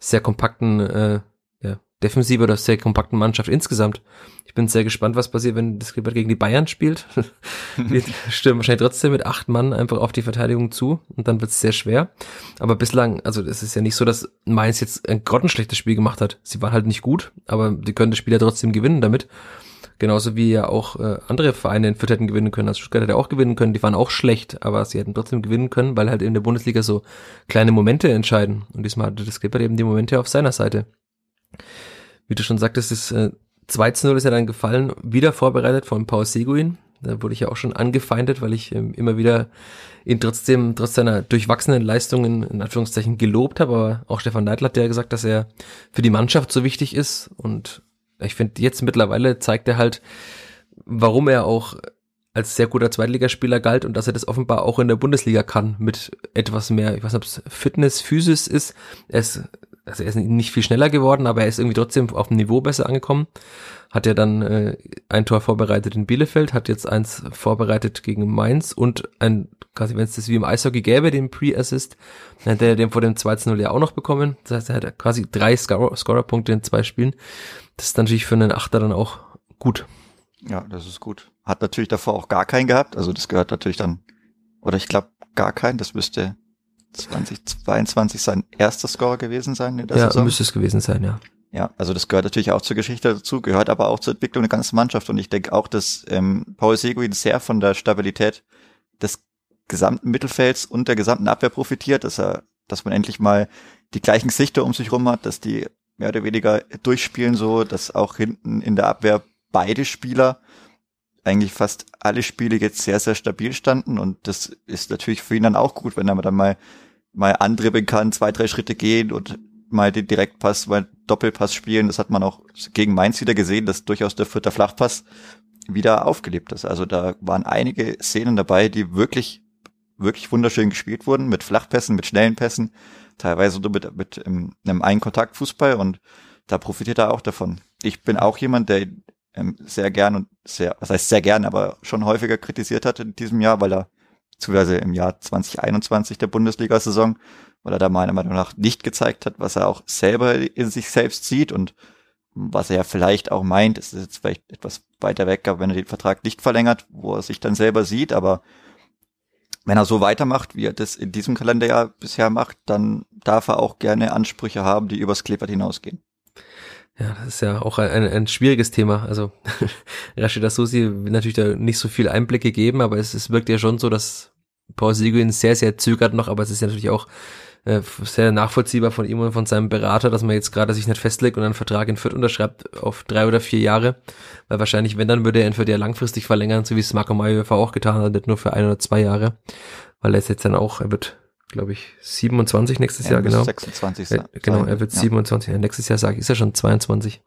sehr kompakten äh, ja, Defensive oder sehr kompakten Mannschaft insgesamt. Ich bin sehr gespannt, was passiert, wenn das Cleveland gegen die Bayern spielt. Wir stürmen wahrscheinlich trotzdem mit acht Mann einfach auf die Verteidigung zu und dann wird es sehr schwer. Aber bislang, also es ist ja nicht so, dass Mainz jetzt ein grottenschlechtes Spiel gemacht hat. Sie waren halt nicht gut, aber die können das Spiel ja trotzdem gewinnen damit. Genauso wie ja auch äh, andere Vereine in Fürth hätten gewinnen können. Also Stuttgart hätte auch gewinnen können. Die waren auch schlecht, aber sie hätten trotzdem gewinnen können, weil halt in der Bundesliga so kleine Momente entscheiden. Und diesmal hatte das Clipper eben die Momente auf seiner Seite. Wie du schon sagtest, das äh, 2 zu 0 ist ja dann gefallen, wieder vorbereitet von Paul Seguin. Da wurde ich ja auch schon angefeindet, weil ich ähm, immer wieder ihn trotzdem, trotz seiner durchwachsenen Leistungen in Anführungszeichen gelobt habe. Aber auch Stefan Neidl hat ja gesagt, dass er für die Mannschaft so wichtig ist und ich finde, jetzt mittlerweile zeigt er halt, warum er auch als sehr guter Zweitligaspieler galt und dass er das offenbar auch in der Bundesliga kann mit etwas mehr, ich weiß nicht, ob es Fitness, Physis ist. Er ist, also er ist nicht viel schneller geworden, aber er ist irgendwie trotzdem auf dem Niveau besser angekommen. Hat ja dann äh, ein Tor vorbereitet in Bielefeld, hat jetzt eins vorbereitet gegen Mainz und ein, quasi wenn es das wie im Eishockey gäbe, den Pre-Assist, dann hätte er den vor dem 2-0 ja auch noch bekommen. Das heißt, er hat quasi drei Scorer-Punkte in zwei Spielen. Das ist natürlich für einen Achter dann auch gut. Ja, das ist gut. Hat natürlich davor auch gar keinen gehabt. Also das gehört natürlich dann, oder ich glaube gar keinen. Das müsste 2022 sein erster Score gewesen sein in der ja, Saison. müsste es gewesen sein, ja. Ja, also das gehört natürlich auch zur Geschichte dazu, gehört aber auch zur Entwicklung der ganzen Mannschaft. Und ich denke auch, dass ähm, Paul Seguin sehr von der Stabilität des gesamten Mittelfelds und der gesamten Abwehr profitiert, dass er, dass man endlich mal die gleichen Gesichter um sich rum hat, dass die mehr oder weniger durchspielen, so dass auch hinten in der Abwehr beide Spieler eigentlich fast alle Spiele jetzt sehr, sehr stabil standen und das ist natürlich für ihn dann auch gut, wenn er dann mal, mal andribbeln kann, zwei, drei Schritte gehen und mal den Direktpass, mal Doppelpass spielen. Das hat man auch gegen Mainz wieder gesehen, dass durchaus der vierte Flachpass wieder aufgelebt ist. Also da waren einige Szenen dabei, die wirklich, wirklich wunderschön gespielt wurden, mit Flachpässen, mit schnellen Pässen teilweise nur mit, mit ähm, einem Ein-Kontakt-Fußball und da profitiert er auch davon. Ich bin auch jemand, der ähm, sehr gern und sehr, was heißt sehr gern, aber schon häufiger kritisiert hat in diesem Jahr, weil er, beziehungsweise im Jahr 2021 der Bundesliga-Saison, weil er da meiner Meinung nach nicht gezeigt hat, was er auch selber in sich selbst sieht und was er vielleicht auch meint, ist jetzt vielleicht etwas weiter weg, wenn er den Vertrag nicht verlängert, wo er sich dann selber sieht, aber wenn er so weitermacht, wie er das in diesem Kalenderjahr bisher macht, dann darf er auch gerne Ansprüche haben, die übers Klippert hinausgehen. Ja, das ist ja auch ein, ein, schwieriges Thema. Also Rashida Susi will natürlich da nicht so viel Einblicke geben, aber es, es wirkt ja schon so, dass Paul Seguin sehr, sehr zögert noch, aber es ist ja natürlich auch äh, sehr nachvollziehbar von ihm und von seinem Berater, dass man jetzt gerade sich nicht festlegt und einen Vertrag in Fürth unterschreibt auf drei oder vier Jahre, weil wahrscheinlich, wenn, dann würde er in Fürth ja langfristig verlängern, so wie es Marco Mayhofer auch getan hat, nicht nur für ein oder zwei Jahre, weil er ist jetzt dann auch, er wird glaube ich, 27 nächstes Jahr, genau. 26. Er, genau, er wird ja. 27. Ja, nächstes Jahr sage ich, ist er schon 22.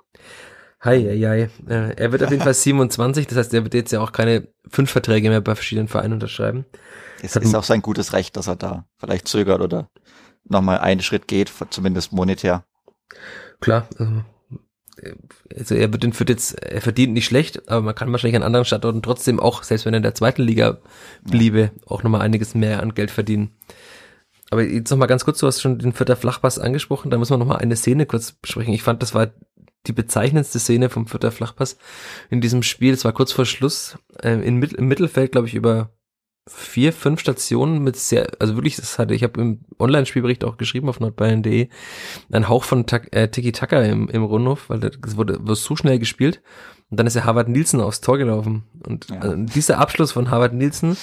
Hei, hei, hei. Äh, er wird auf jeden Fall 27, das heißt, er wird jetzt ja auch keine fünf Verträge mehr bei verschiedenen Vereinen unterschreiben. Es ist auch sein gutes Recht, dass er da vielleicht zögert oder nochmal einen Schritt geht, zumindest monetär. Klar, also, also er wird den Fürth jetzt, er verdient nicht schlecht, aber man kann wahrscheinlich an anderen Standorten trotzdem auch, selbst wenn er in der zweiten Liga bliebe, ja. auch nochmal einiges mehr an Geld verdienen. Aber jetzt nochmal ganz kurz, du hast schon den Vierter Flachpass angesprochen, da müssen wir nochmal eine Szene kurz besprechen. Ich fand, das war die bezeichnendste Szene vom vierter Flachpass in diesem Spiel. Es war kurz vor Schluss äh, in, im Mittelfeld, glaube ich, über vier, fünf Stationen mit sehr, also wirklich, das hatte, ich habe im Online-Spielbericht auch geschrieben auf nordbayern.de, ein Hauch von äh, Tiki-Taka im, im Rundhof, weil das wurde, wurde so schnell gespielt. Und dann ist ja Harvard Nielsen aufs Tor gelaufen. Und ja. also dieser Abschluss von Harvard Nielsen,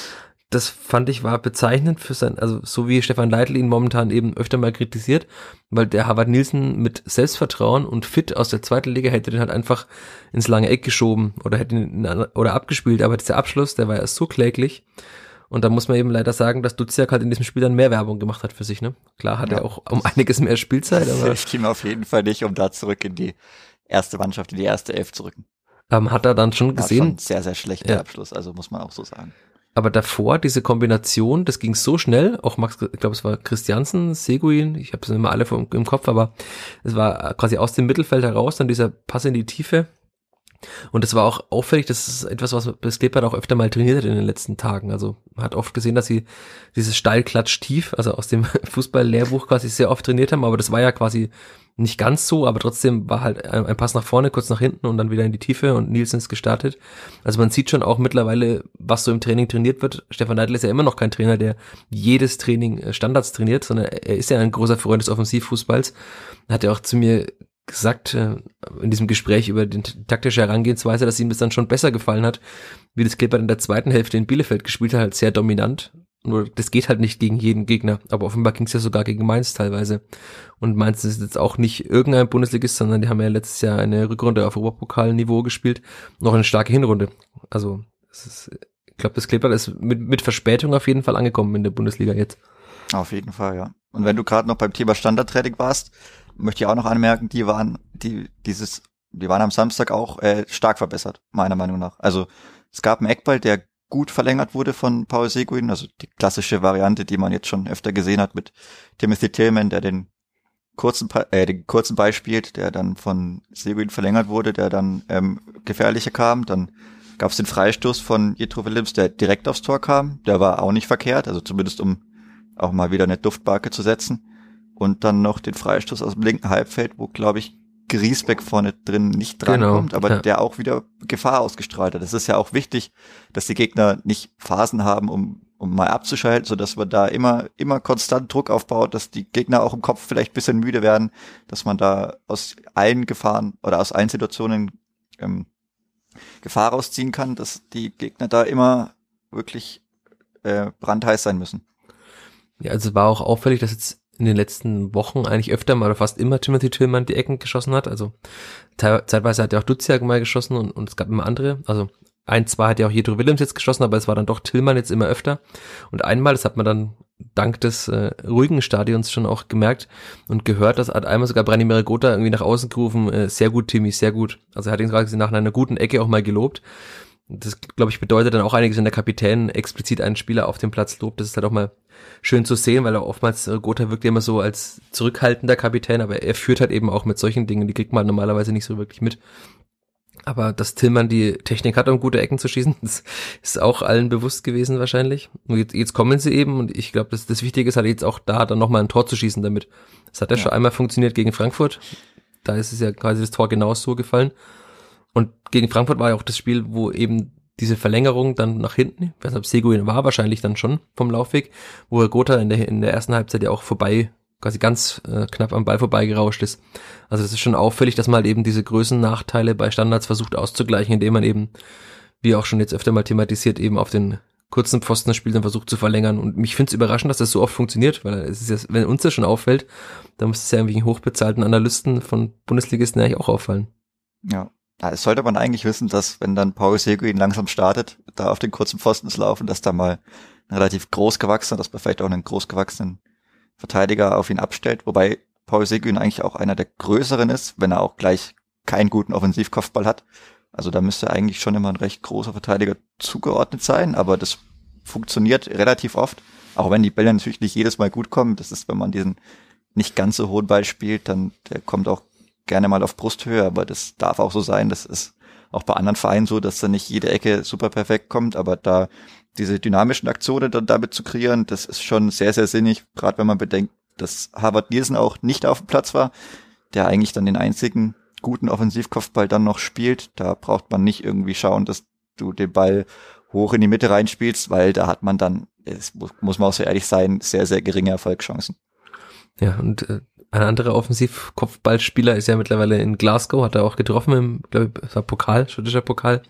das fand ich war bezeichnend für sein, also so wie Stefan Leitl ihn momentan eben öfter mal kritisiert, weil der Harvard Nielsen mit Selbstvertrauen und fit aus der zweiten Liga hätte den halt einfach ins lange Eck geschoben oder hätte ihn oder abgespielt, aber dieser Abschluss, der war ja so kläglich. Und da muss man eben leider sagen, dass Duziak halt in diesem Spiel dann mehr Werbung gemacht hat für sich, ne? Klar hat ja. er auch um einiges mehr Spielzeit, aber. Ich ging auf jeden Fall nicht, um da zurück in die erste Mannschaft, in die erste Elf zu rücken. Ähm, hat er dann schon gesehen. Schon sehr, sehr schlechter ja. Abschluss, also muss man auch so sagen. Aber davor, diese Kombination, das ging so schnell, auch Max, ich glaube, es war Christiansen, Seguin, ich habe es immer alle im Kopf, aber es war quasi aus dem Mittelfeld heraus, dann dieser Pass in die Tiefe. Und das war auch auffällig, das ist etwas, was das Kleeblatt auch öfter mal trainiert hat in den letzten Tagen. Also man hat oft gesehen, dass sie dieses Steilklatsch tief, also aus dem Fußball-Lehrbuch quasi sehr oft trainiert haben, aber das war ja quasi nicht ganz so, aber trotzdem war halt ein, Pass nach vorne, kurz nach hinten und dann wieder in die Tiefe und Nielsen ist gestartet. Also man sieht schon auch mittlerweile, was so im Training trainiert wird. Stefan Neidl ist ja immer noch kein Trainer, der jedes Training äh, Standards trainiert, sondern er ist ja ein großer Freund des Offensivfußballs. Hat er auch zu mir gesagt äh, in diesem Gespräch über die taktische Herangehensweise, dass ihm das dann schon besser gefallen hat, wie das Clipper in der zweiten Hälfte in Bielefeld gespielt hat, halt sehr dominant nur das geht halt nicht gegen jeden Gegner. Aber offenbar ging es ja sogar gegen Mainz teilweise. Und Mainz ist jetzt auch nicht irgendein Bundesligist, sondern die haben ja letztes Jahr eine Rückrunde auf Oberpokalniveau gespielt. Noch eine starke Hinrunde. Also ist, ich glaube, das Kleeblatt ist mit, mit Verspätung auf jeden Fall angekommen in der Bundesliga jetzt. Auf jeden Fall, ja. Und wenn du gerade noch beim Thema Standardtraining warst, möchte ich auch noch anmerken, die waren, die, dieses, die waren am Samstag auch äh, stark verbessert, meiner Meinung nach. Also es gab einen Eckball, der gut verlängert wurde von Paul Seguin, also die klassische Variante, die man jetzt schon öfter gesehen hat mit Timothy Tillman, der den kurzen, äh, den kurzen Ball spielt, der dann von Seguin verlängert wurde, der dann ähm, gefährlicher kam. Dann gab es den Freistoß von Jetro Willems, der direkt aufs Tor kam. Der war auch nicht verkehrt, also zumindest um auch mal wieder eine Duftbarke zu setzen. Und dann noch den Freistoß aus dem linken Halbfeld, wo, glaube ich, Griesbeck vorne drin nicht drankommt, genau, aber ja. der auch wieder Gefahr ausgestrahlt hat. Das ist ja auch wichtig, dass die Gegner nicht Phasen haben, um, um mal abzuschalten, so dass man da immer, immer konstant Druck aufbaut, dass die Gegner auch im Kopf vielleicht bisschen müde werden, dass man da aus allen Gefahren oder aus allen Situationen ähm, Gefahr rausziehen kann, dass die Gegner da immer wirklich äh, brandheiß sein müssen. Ja, also war auch auffällig, dass jetzt in den letzten Wochen eigentlich öfter mal oder fast immer Timothy Tillman die Ecken geschossen hat. Also zeitweise hat er auch Duziak mal geschossen und, und es gab immer andere. Also ein, zwei hat ja auch Jedro Willems jetzt geschossen, aber es war dann doch Tillman jetzt immer öfter. Und einmal, das hat man dann dank des äh, ruhigen Stadions schon auch gemerkt und gehört, dass hat einmal sogar Branimir Gotha irgendwie nach außen gerufen, äh, sehr gut, Timmy, sehr gut. Also er hat ihn quasi nach einer guten Ecke auch mal gelobt. Das, glaube ich, bedeutet dann auch einiges, wenn der Kapitän explizit einen Spieler auf dem Platz lobt. Das ist halt auch mal schön zu sehen, weil er oftmals, äh, Gotha wirkt immer so als zurückhaltender Kapitän, aber er führt halt eben auch mit solchen Dingen, die kriegt man normalerweise nicht so wirklich mit. Aber dass Tillmann die Technik hat, um gute Ecken zu schießen, das ist auch allen bewusst gewesen wahrscheinlich. Und jetzt, jetzt kommen sie eben und ich glaube, das, das Wichtige ist halt jetzt auch da dann nochmal ein Tor zu schießen damit. Das hat ja, ja schon einmal funktioniert gegen Frankfurt. Da ist es ja quasi das Tor genau so gefallen. Und gegen Frankfurt war ja auch das Spiel, wo eben diese Verlängerung dann nach hinten, ob Seguin war, wahrscheinlich dann schon vom Laufweg, wo Gotha in der, in der ersten Halbzeit ja auch vorbei, quasi ganz äh, knapp am Ball vorbei gerauscht ist. Also das ist schon auffällig, dass man halt eben diese Größennachteile bei Standards versucht auszugleichen, indem man eben, wie auch schon jetzt öfter mal thematisiert, eben auf den kurzen Pfosten spielt und versucht zu verlängern. Und mich finde es überraschend, dass das so oft funktioniert, weil es ist ja, wenn uns das schon auffällt, dann muss es ja irgendwie hochbezahlten Analysten von Bundesligisten eigentlich auch auffallen. Ja, ja, es sollte man eigentlich wissen, dass wenn dann Paul Seguin langsam startet, da auf den kurzen Pfosten zu laufen, dass da mal ein relativ großgewachsener, dass man vielleicht auch einen großgewachsenen Verteidiger auf ihn abstellt, wobei Paul Seguin eigentlich auch einer der größeren ist, wenn er auch gleich keinen guten Offensivkopfball hat. Also da müsste eigentlich schon immer ein recht großer Verteidiger zugeordnet sein, aber das funktioniert relativ oft, auch wenn die Bälle natürlich nicht jedes Mal gut kommen. Das ist, wenn man diesen nicht ganz so hohen Ball spielt, dann der kommt auch gerne mal auf Brusthöhe, aber das darf auch so sein. Das ist auch bei anderen Vereinen so, dass da nicht jede Ecke super perfekt kommt, aber da diese dynamischen Aktionen dann damit zu kreieren, das ist schon sehr, sehr sinnig, gerade wenn man bedenkt, dass Harvard Nielsen auch nicht auf dem Platz war, der eigentlich dann den einzigen guten Offensivkopfball dann noch spielt. Da braucht man nicht irgendwie schauen, dass du den Ball hoch in die Mitte reinspielst, weil da hat man dann, muss, man auch sehr ehrlich sein, sehr, sehr geringe Erfolgschancen. Ja, und äh, ein anderer Offensivkopfballspieler ist ja mittlerweile in Glasgow, hat er auch getroffen im, glaube ich, war Pokal, schottischer Pokal,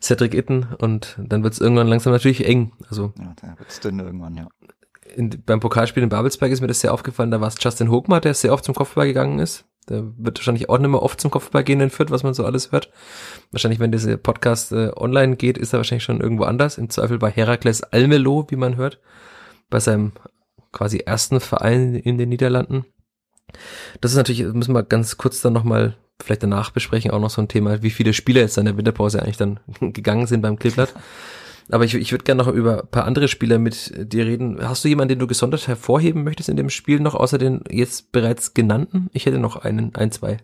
Cedric Itten und dann wird es irgendwann langsam natürlich eng. Also ja, da wird's dünn irgendwann, ja. In, beim Pokalspiel in Babelsberg ist mir das sehr aufgefallen, da war es Justin Hochmar, der sehr oft zum Kopfball gegangen ist. Der wird wahrscheinlich auch nicht mehr oft zum Kopfball gehen in Fürth, was man so alles hört. Wahrscheinlich, wenn dieser Podcast äh, online geht, ist er wahrscheinlich schon irgendwo anders. Im Zweifel bei Herakles Almelo, wie man hört. Bei seinem quasi ersten Verein in den Niederlanden. Das ist natürlich, müssen wir ganz kurz dann nochmal vielleicht danach besprechen, auch noch so ein Thema, wie viele Spieler jetzt in der Winterpause eigentlich dann gegangen sind beim Kleeblatt. Aber ich, ich würde gerne noch über ein paar andere Spieler mit dir reden. Hast du jemanden, den du gesondert hervorheben möchtest in dem Spiel noch, außer den jetzt bereits genannten? Ich hätte noch einen, ein, zwei.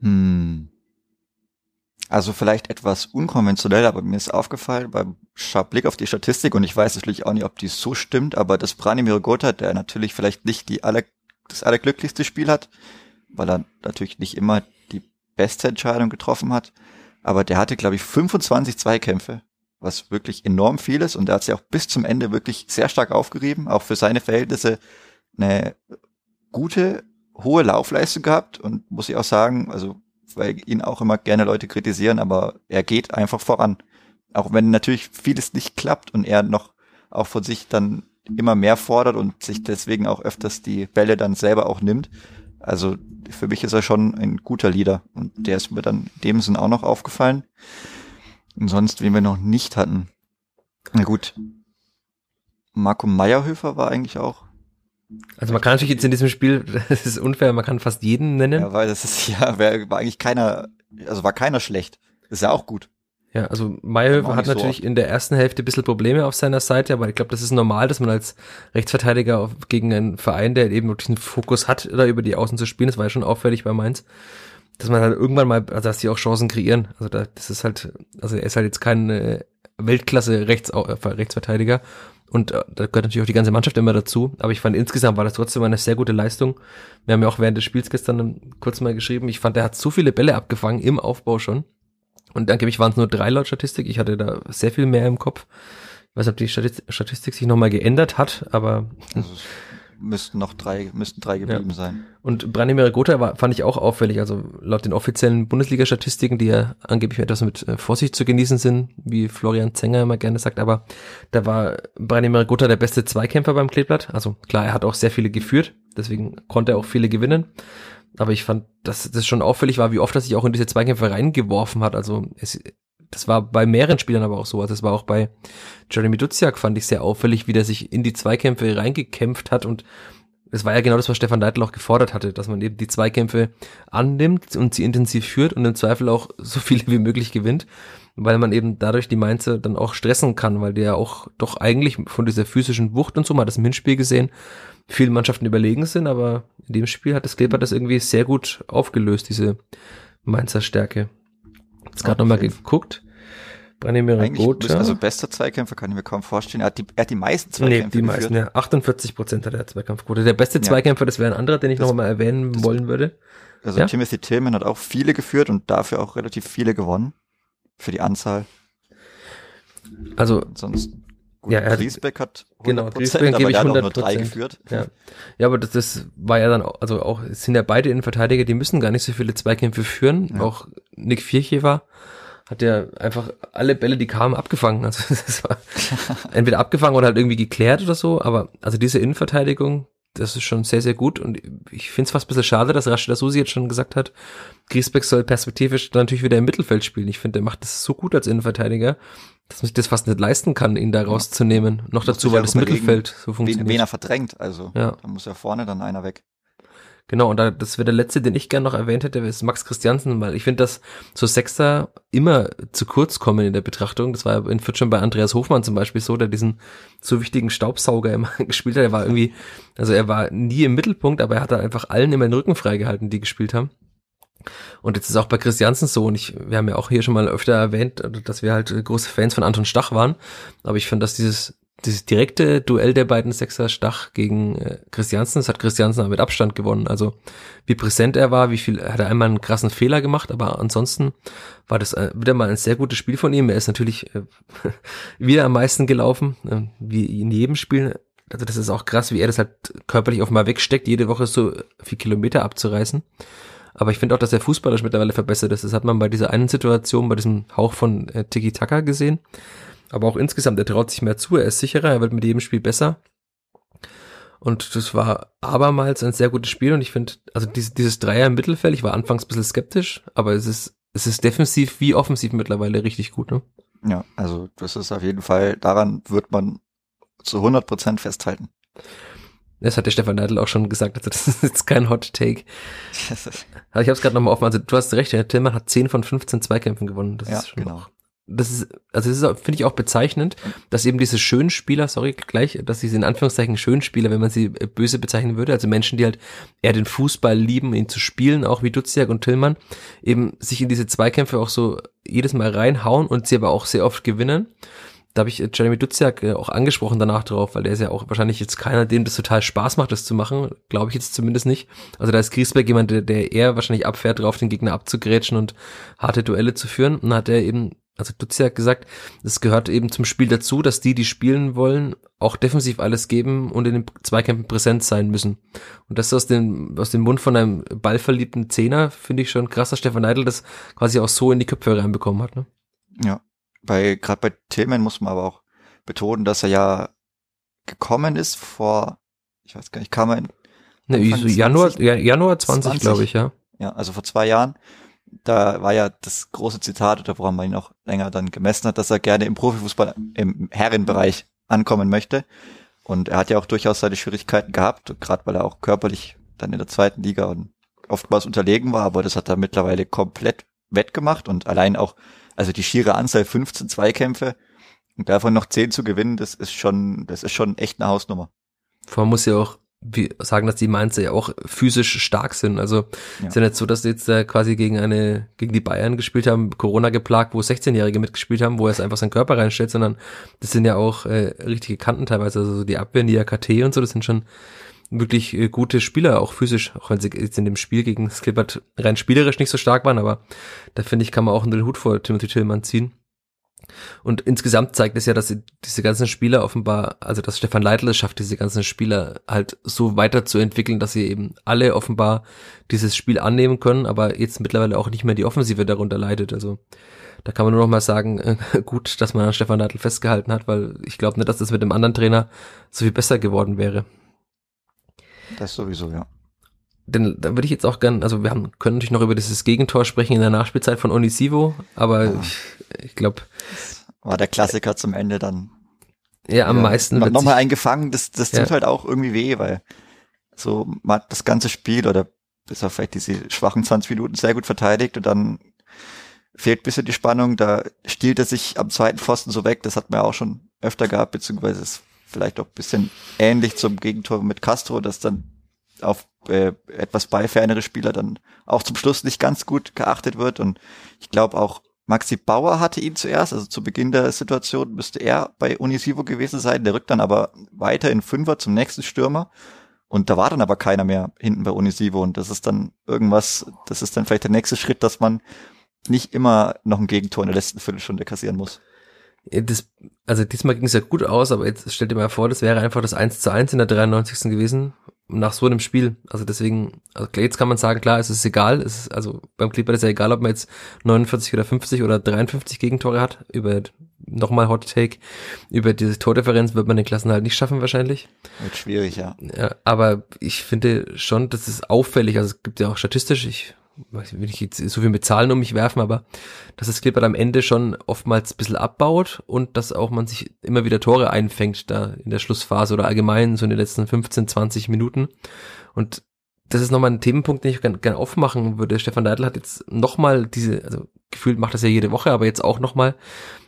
Hm. Also vielleicht etwas unkonventionell, aber mir ist aufgefallen beim Blick auf die Statistik und ich weiß natürlich auch nicht, ob die so stimmt, aber das Branimir Gotha, der natürlich vielleicht nicht die aller, das allerglücklichste Spiel hat, weil er natürlich nicht immer die beste Entscheidung getroffen hat, aber der hatte, glaube ich, 25 Zweikämpfe, was wirklich enorm viel ist und der hat sich auch bis zum Ende wirklich sehr stark aufgerieben, auch für seine Verhältnisse eine gute, hohe Laufleistung gehabt und muss ich auch sagen, also weil ihn auch immer gerne Leute kritisieren, aber er geht einfach voran. Auch wenn natürlich vieles nicht klappt und er noch auch von sich dann immer mehr fordert und sich deswegen auch öfters die Bälle dann selber auch nimmt. Also für mich ist er schon ein guter Leader und der ist mir dann in dem Sinn auch noch aufgefallen. Und sonst, wen wir noch nicht hatten. Na gut. Marco Meyerhöfer war eigentlich auch also man kann natürlich jetzt in diesem Spiel, das ist unfair, man kann fast jeden nennen. Ja, weil das ist ja, war eigentlich keiner, also war keiner schlecht. ist ja auch gut. Ja, also Mayhöfer hat natürlich so in der ersten Hälfte ein bisschen Probleme auf seiner Seite, aber ich glaube, das ist normal, dass man als Rechtsverteidiger gegen einen Verein, der eben wirklich einen Fokus hat, da über die Außen zu spielen, das war ja schon auffällig bei Mainz, dass man halt irgendwann mal, also dass die auch Chancen kreieren. Also da, das ist halt, also er ist halt jetzt kein äh, Weltklasse Rechts, äh, Rechtsverteidiger, und äh, da gehört natürlich auch die ganze Mannschaft immer dazu. Aber ich fand insgesamt war das trotzdem eine sehr gute Leistung. Wir haben ja auch während des Spiels gestern kurz mal geschrieben, ich fand, er hat so viele Bälle abgefangen im Aufbau schon. Und angeblich waren es nur drei laut Statistik. Ich hatte da sehr viel mehr im Kopf. Ich weiß nicht, ob die Statistik sich nochmal geändert hat, aber. Müssten noch drei, müssten drei geblieben ja. sein. Und Branimir Gotha war, fand ich auch auffällig. Also laut den offiziellen Bundesliga-Statistiken, die ja angeblich etwas mit äh, Vorsicht zu genießen sind, wie Florian Zenger immer gerne sagt, aber da war Branimir Gotha der beste Zweikämpfer beim Kleeblatt. Also klar, er hat auch sehr viele geführt, deswegen konnte er auch viele gewinnen. Aber ich fand, dass das schon auffällig war, wie oft er sich auch in diese Zweikämpfe reingeworfen hat. Also es, das war bei mehreren Spielern aber auch so. Also das war auch bei Jeremy Duziak, fand ich sehr auffällig, wie der sich in die Zweikämpfe reingekämpft hat und es war ja genau das, was Stefan Leitl auch gefordert hatte, dass man eben die Zweikämpfe annimmt und sie intensiv führt und im Zweifel auch so viele wie möglich gewinnt, weil man eben dadurch die Mainzer dann auch stressen kann, weil die ja auch doch eigentlich von dieser physischen Wucht und so, mal das im Hinspiel gesehen, vielen Mannschaften überlegen sind, aber in dem Spiel hat das Kleber das irgendwie sehr gut aufgelöst, diese Mainzer Stärke. Jetzt gerade nochmal geguckt. Branimir Gotha. Also bester Zweikämpfer kann ich mir kaum vorstellen. Er hat die, er hat die meisten Zweikämpfe Nee, die meisten, ja. 48 Prozent hat er Zweikampfquote. Der beste ja. Zweikämpfer, das wäre ein anderer, den ich nochmal erwähnen das, wollen würde. Also ja? Timothy Tillman hat auch viele geführt und dafür auch relativ viele gewonnen. Für die Anzahl. Also. sonst Gut, ja, Griesbeck hat 100%, genau, Griesbeck gebe ich 100 nur drei geführt. Ja, ja aber das, das war ja dann, auch, also auch, es sind ja beide Innenverteidiger, die müssen gar nicht so viele Zweikämpfe führen. Ja. Auch Nick Vierchever hat ja einfach alle Bälle, die kamen, abgefangen. Also das war entweder abgefangen oder halt irgendwie geklärt oder so. Aber also diese Innenverteidigung, das ist schon sehr, sehr gut. Und ich finde es fast ein bisschen schade, dass Rashida Susi jetzt schon gesagt hat, Griesbeck soll perspektivisch natürlich wieder im Mittelfeld spielen. Ich finde, der macht das so gut als Innenverteidiger, dass man sich das fast nicht leisten kann, ihn da rauszunehmen. Noch dazu, weil das Mittelfeld so funktioniert. Wen, wen er verdrängt, also. Ja. Da muss ja vorne dann einer weg. Genau, und da, das wäre der letzte, den ich gerne noch erwähnt hätte, ist Max Christiansen, weil ich finde, dass so Sechster immer zu kurz kommen in der Betrachtung. Das war in Fürth schon bei Andreas Hofmann zum Beispiel so, der diesen so wichtigen Staubsauger immer gespielt hat. Er war irgendwie, also er war nie im Mittelpunkt, aber er hat da einfach allen immer den Rücken freigehalten, die gespielt haben. Und jetzt ist auch bei Christiansen so, und ich, wir haben ja auch hier schon mal öfter erwähnt, dass wir halt große Fans von Anton Stach waren, aber ich finde, dass dieses das direkte Duell der beiden Sechser Stach gegen äh, Christiansen, das hat Christiansen aber mit Abstand gewonnen. Also wie präsent er war, wie viel, hat er einmal einen krassen Fehler gemacht, aber ansonsten war das äh, wieder mal ein sehr gutes Spiel von ihm. Er ist natürlich äh, wieder am meisten gelaufen, äh, wie in jedem Spiel. Also das ist auch krass, wie er das halt körperlich offenbar wegsteckt, jede Woche so viel Kilometer abzureißen. Aber ich finde auch, dass er fußballisch mittlerweile verbessert ist. Das hat man bei dieser einen Situation, bei diesem Hauch von äh, Tiki-Taka gesehen aber auch insgesamt, er traut sich mehr zu, er ist sicherer, er wird mit jedem Spiel besser. Und das war abermals ein sehr gutes Spiel und ich finde, also dieses, dieses Dreier im Mittelfeld, ich war anfangs ein bisschen skeptisch, aber es ist, es ist defensiv wie offensiv mittlerweile richtig gut, ne? Ja, also das ist auf jeden Fall, daran wird man zu 100 Prozent festhalten. Das hat der Stefan Neidl auch schon gesagt, also das ist jetzt kein Hot Take. also ich habe es gerade nochmal offen, also du hast recht, der Tillmann hat 10 von 15 Zweikämpfen gewonnen. Das ja, ist schon genau. noch das ist, also das ist, finde ich auch bezeichnend, dass eben diese schönen Spieler, sorry, gleich, dass diese in Anführungszeichen schönen Spieler, wenn man sie äh, böse bezeichnen würde, also Menschen, die halt eher den Fußball lieben, ihn zu spielen, auch wie Duziak und Tillmann, eben sich in diese Zweikämpfe auch so jedes Mal reinhauen und sie aber auch sehr oft gewinnen. Da habe ich äh, Jeremy Duziak äh, auch angesprochen danach drauf, weil der ist ja auch wahrscheinlich jetzt keiner, dem das total Spaß macht, das zu machen. Glaube ich jetzt zumindest nicht. Also da ist Griesbeck jemand, der, der eher wahrscheinlich abfährt, drauf den Gegner abzugrätschen und harte Duelle zu führen. Und hat er eben also Dutzi hat gesagt, es gehört eben zum Spiel dazu, dass die, die spielen wollen, auch defensiv alles geben und in den Zweikämpfen präsent sein müssen. Und das aus dem, aus dem Mund von einem ballverliebten Zehner finde ich schon krass, dass Stefan Neidl das quasi auch so in die Köpfe reinbekommen hat. Ne? Ja, bei gerade bei Tillman muss man aber auch betonen, dass er ja gekommen ist vor, ich weiß gar nicht, kam er in ne, so Januar, Januar 20, 20. glaube ich, ja. Ja, also vor zwei Jahren da war ja das große Zitat, oder woran man ihn auch länger dann gemessen hat, dass er gerne im Profifußball im Herrenbereich ankommen möchte. Und er hat ja auch durchaus seine Schwierigkeiten gehabt, gerade weil er auch körperlich dann in der zweiten Liga und oftmals unterlegen war, aber das hat er mittlerweile komplett wettgemacht und allein auch, also die schiere Anzahl 15 Zweikämpfe und davon noch 10 zu gewinnen, das ist schon, das ist schon echt eine Hausnummer. Vor allem muss ja auch wie sagen, dass die Mainzer ja auch physisch stark sind. Also ja. ist ja nicht so, dass sie jetzt äh, quasi gegen eine, gegen die Bayern gespielt haben, Corona geplagt, wo 16-Jährige mitgespielt haben, wo er es einfach seinen Körper reinstellt, sondern das sind ja auch äh, richtige Kanten teilweise. Also so die Abwehr, die AKT und so, das sind schon wirklich äh, gute Spieler, auch physisch, auch wenn sie jetzt in dem Spiel gegen Sklippert rein spielerisch nicht so stark waren, aber da finde ich, kann man auch einen Hut vor Timothy Tillmann ziehen. Und insgesamt zeigt es ja, dass diese ganzen Spieler offenbar, also dass Stefan Leitl es schafft, diese ganzen Spieler halt so weiterzuentwickeln, dass sie eben alle offenbar dieses Spiel annehmen können, aber jetzt mittlerweile auch nicht mehr die Offensive darunter leidet. Also da kann man nur noch mal sagen, gut, dass man an Stefan Leitl festgehalten hat, weil ich glaube nicht, dass das mit dem anderen Trainer so viel besser geworden wäre. Das sowieso, ja denn da würde ich jetzt auch gern, also wir haben, können natürlich noch über dieses Gegentor sprechen in der Nachspielzeit von Onisivo, aber ja. ich, ich glaube. War der Klassiker zum Ende dann. Ja, am ja, meisten. Noch, noch mal eingefangen, das, das tut ja. halt auch irgendwie weh, weil so man das ganze Spiel oder bis auf vielleicht diese schwachen 20 Minuten sehr gut verteidigt und dann fehlt bisschen die Spannung, da stiehlt er sich am zweiten Pfosten so weg, das hat man ja auch schon öfter gehabt, beziehungsweise ist vielleicht auch bisschen ähnlich zum Gegentor mit Castro, das dann auf äh, etwas beifernere Spieler dann auch zum Schluss nicht ganz gut geachtet wird. Und ich glaube auch Maxi Bauer hatte ihn zuerst, also zu Beginn der Situation müsste er bei Unisivo gewesen sein. Der rückt dann aber weiter in Fünfer zum nächsten Stürmer. Und da war dann aber keiner mehr hinten bei Unisivo. Und das ist dann irgendwas, das ist dann vielleicht der nächste Schritt, dass man nicht immer noch ein Gegentor in der letzten Viertelstunde kassieren muss. Das, also diesmal ging es ja gut aus, aber jetzt stellt dir mal vor, das wäre einfach das 1 zu 1 in der 93. gewesen nach so einem Spiel. Also deswegen, also jetzt kann man sagen, klar, es ist egal. Es ist, also beim Clipper ist ja egal, ob man jetzt 49 oder 50 oder 53 Gegentore hat. Über nochmal Hot Take, über diese Tordifferenz wird man den Klassen halt nicht schaffen wahrscheinlich. Wird schwierig, ja. ja. Aber ich finde schon, das ist auffällig. Also es gibt ja auch statistisch, ich will ich jetzt so viel mit Zahlen um mich werfen, aber dass das Clipper am Ende schon oftmals ein bisschen abbaut und dass auch man sich immer wieder Tore einfängt da in der Schlussphase oder allgemein so in den letzten 15, 20 Minuten. Und das ist nochmal ein Themenpunkt, den ich gerne gern aufmachen würde. Stefan Neidl hat jetzt nochmal diese, also gefühlt macht das ja jede Woche, aber jetzt auch nochmal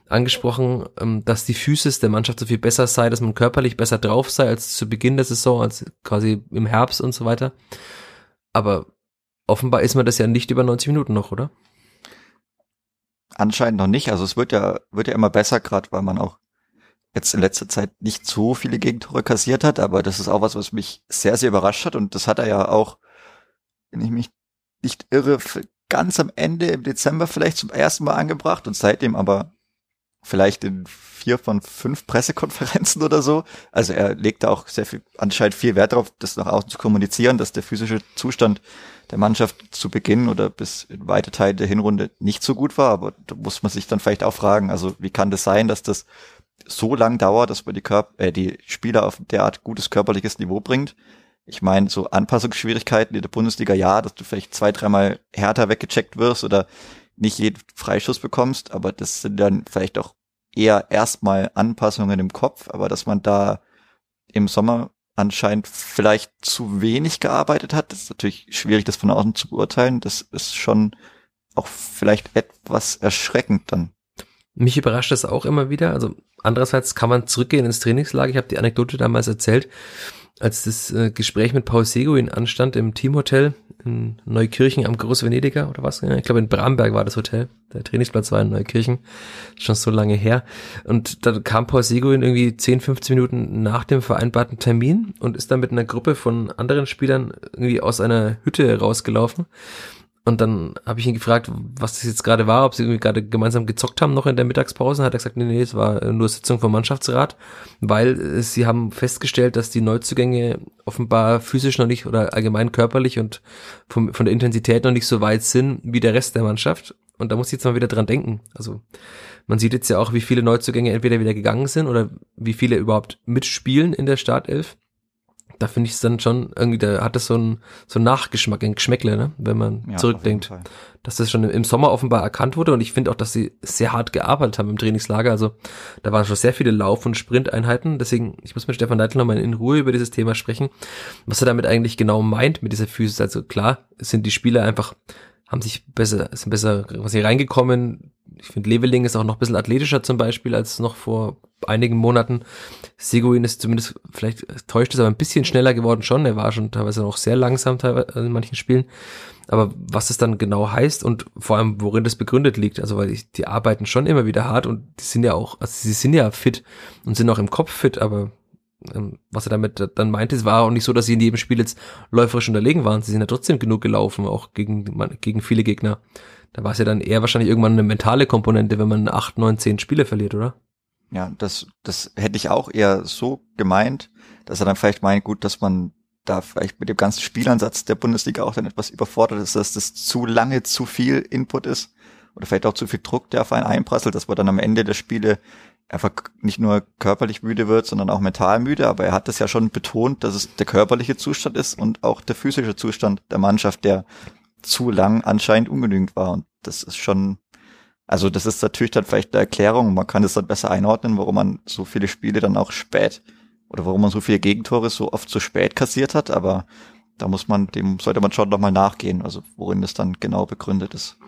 angesprochen, ähm, dass die Physis der Mannschaft so viel besser sei, dass man körperlich besser drauf sei als zu Beginn der Saison, als quasi im Herbst und so weiter. Aber offenbar ist man das ja nicht über 90 Minuten noch, oder? Anscheinend noch nicht. Also es wird ja, wird ja immer besser, gerade weil man auch jetzt in letzter Zeit nicht so viele Gegentore kassiert hat, aber das ist auch was, was mich sehr, sehr überrascht hat und das hat er ja auch, wenn ich mich nicht irre, ganz am Ende im Dezember vielleicht zum ersten Mal angebracht und seitdem aber vielleicht in vier von fünf Pressekonferenzen oder so. Also er legt da auch sehr viel, anscheinend viel Wert darauf, das nach außen zu kommunizieren, dass der physische Zustand der Mannschaft zu Beginn oder bis in weite Teile der Hinrunde nicht so gut war. Aber da muss man sich dann vielleicht auch fragen, also wie kann das sein, dass das so lang dauert, dass man die, Körper, äh, die Spieler auf derart gutes körperliches Niveau bringt? Ich meine, so Anpassungsschwierigkeiten in der Bundesliga, ja, dass du vielleicht zwei, dreimal härter weggecheckt wirst oder nicht jeden Freischuss bekommst, aber das sind dann vielleicht auch eher erstmal Anpassungen im Kopf, aber dass man da im Sommer anscheinend vielleicht zu wenig gearbeitet hat, das ist natürlich schwierig, das von außen zu beurteilen. Das ist schon auch vielleicht etwas erschreckend dann. Mich überrascht das auch immer wieder. Also andererseits kann man zurückgehen ins Trainingslager. Ich habe die Anekdote damals erzählt als das äh, Gespräch mit Paul Seguin anstand im Teamhotel in Neukirchen am Großvenediger oder was? Ich glaube in Bramberg war das Hotel. Der Trainingsplatz war in Neukirchen. Schon so lange her. Und da kam Paul Seguin irgendwie 10, 15 Minuten nach dem vereinbarten Termin und ist dann mit einer Gruppe von anderen Spielern irgendwie aus einer Hütte rausgelaufen und dann habe ich ihn gefragt, was das jetzt gerade war, ob sie irgendwie gerade gemeinsam gezockt haben noch in der Mittagspause. Hat er gesagt, nee, nee, es war nur Sitzung vom Mannschaftsrat, weil äh, sie haben festgestellt, dass die Neuzugänge offenbar physisch noch nicht oder allgemein körperlich und vom, von der Intensität noch nicht so weit sind wie der Rest der Mannschaft. Und da muss ich jetzt mal wieder dran denken. Also man sieht jetzt ja auch, wie viele Neuzugänge entweder wieder gegangen sind oder wie viele überhaupt mitspielen in der Startelf da finde ich es dann schon irgendwie, da hat es so ein so ein Nachgeschmack, ein Geschmäckle, ne? wenn man ja, zurückdenkt, dass das schon im Sommer offenbar erkannt wurde und ich finde auch, dass sie sehr hart gearbeitet haben im Trainingslager, also da waren schon sehr viele Lauf- und Sprinteinheiten, deswegen, ich muss mit Stefan Neidl nochmal in Ruhe über dieses Thema sprechen, was er damit eigentlich genau meint mit dieser Physis, also klar, sind die Spieler einfach haben sich besser, sind besser was hier reingekommen. Ich finde, Leveling ist auch noch ein bisschen athletischer zum Beispiel als noch vor einigen Monaten. Seguin ist zumindest, vielleicht täuscht es, aber ein bisschen schneller geworden schon. Er war schon teilweise noch sehr langsam teilweise in manchen Spielen. Aber was es dann genau heißt und vor allem, worin das begründet liegt, also weil ich, die arbeiten schon immer wieder hart und die sind ja auch, also sie sind ja fit und sind auch im Kopf fit, aber was er damit dann meinte, es war auch nicht so, dass sie in jedem Spiel jetzt läuferisch unterlegen waren. Sie sind ja trotzdem genug gelaufen, auch gegen, gegen viele Gegner. Da war es ja dann eher wahrscheinlich irgendwann eine mentale Komponente, wenn man acht, neun, zehn Spiele verliert, oder? Ja, das, das hätte ich auch eher so gemeint, dass er dann vielleicht meint, gut, dass man da vielleicht mit dem ganzen Spielansatz der Bundesliga auch dann etwas überfordert ist, dass das zu lange zu viel Input ist oder vielleicht auch zu viel Druck, der auf einen einprasselt, dass man dann am Ende der Spiele einfach nicht nur körperlich müde wird, sondern auch mental müde. Aber er hat das ja schon betont, dass es der körperliche Zustand ist und auch der physische Zustand der Mannschaft, der zu lang anscheinend ungenügend war. Und das ist schon, also das ist natürlich dann vielleicht eine Erklärung. Man kann es dann besser einordnen, warum man so viele Spiele dann auch spät oder warum man so viele Gegentore so oft zu spät kassiert hat. Aber da muss man, dem sollte man schon nochmal nachgehen, also worin das dann genau begründet ist.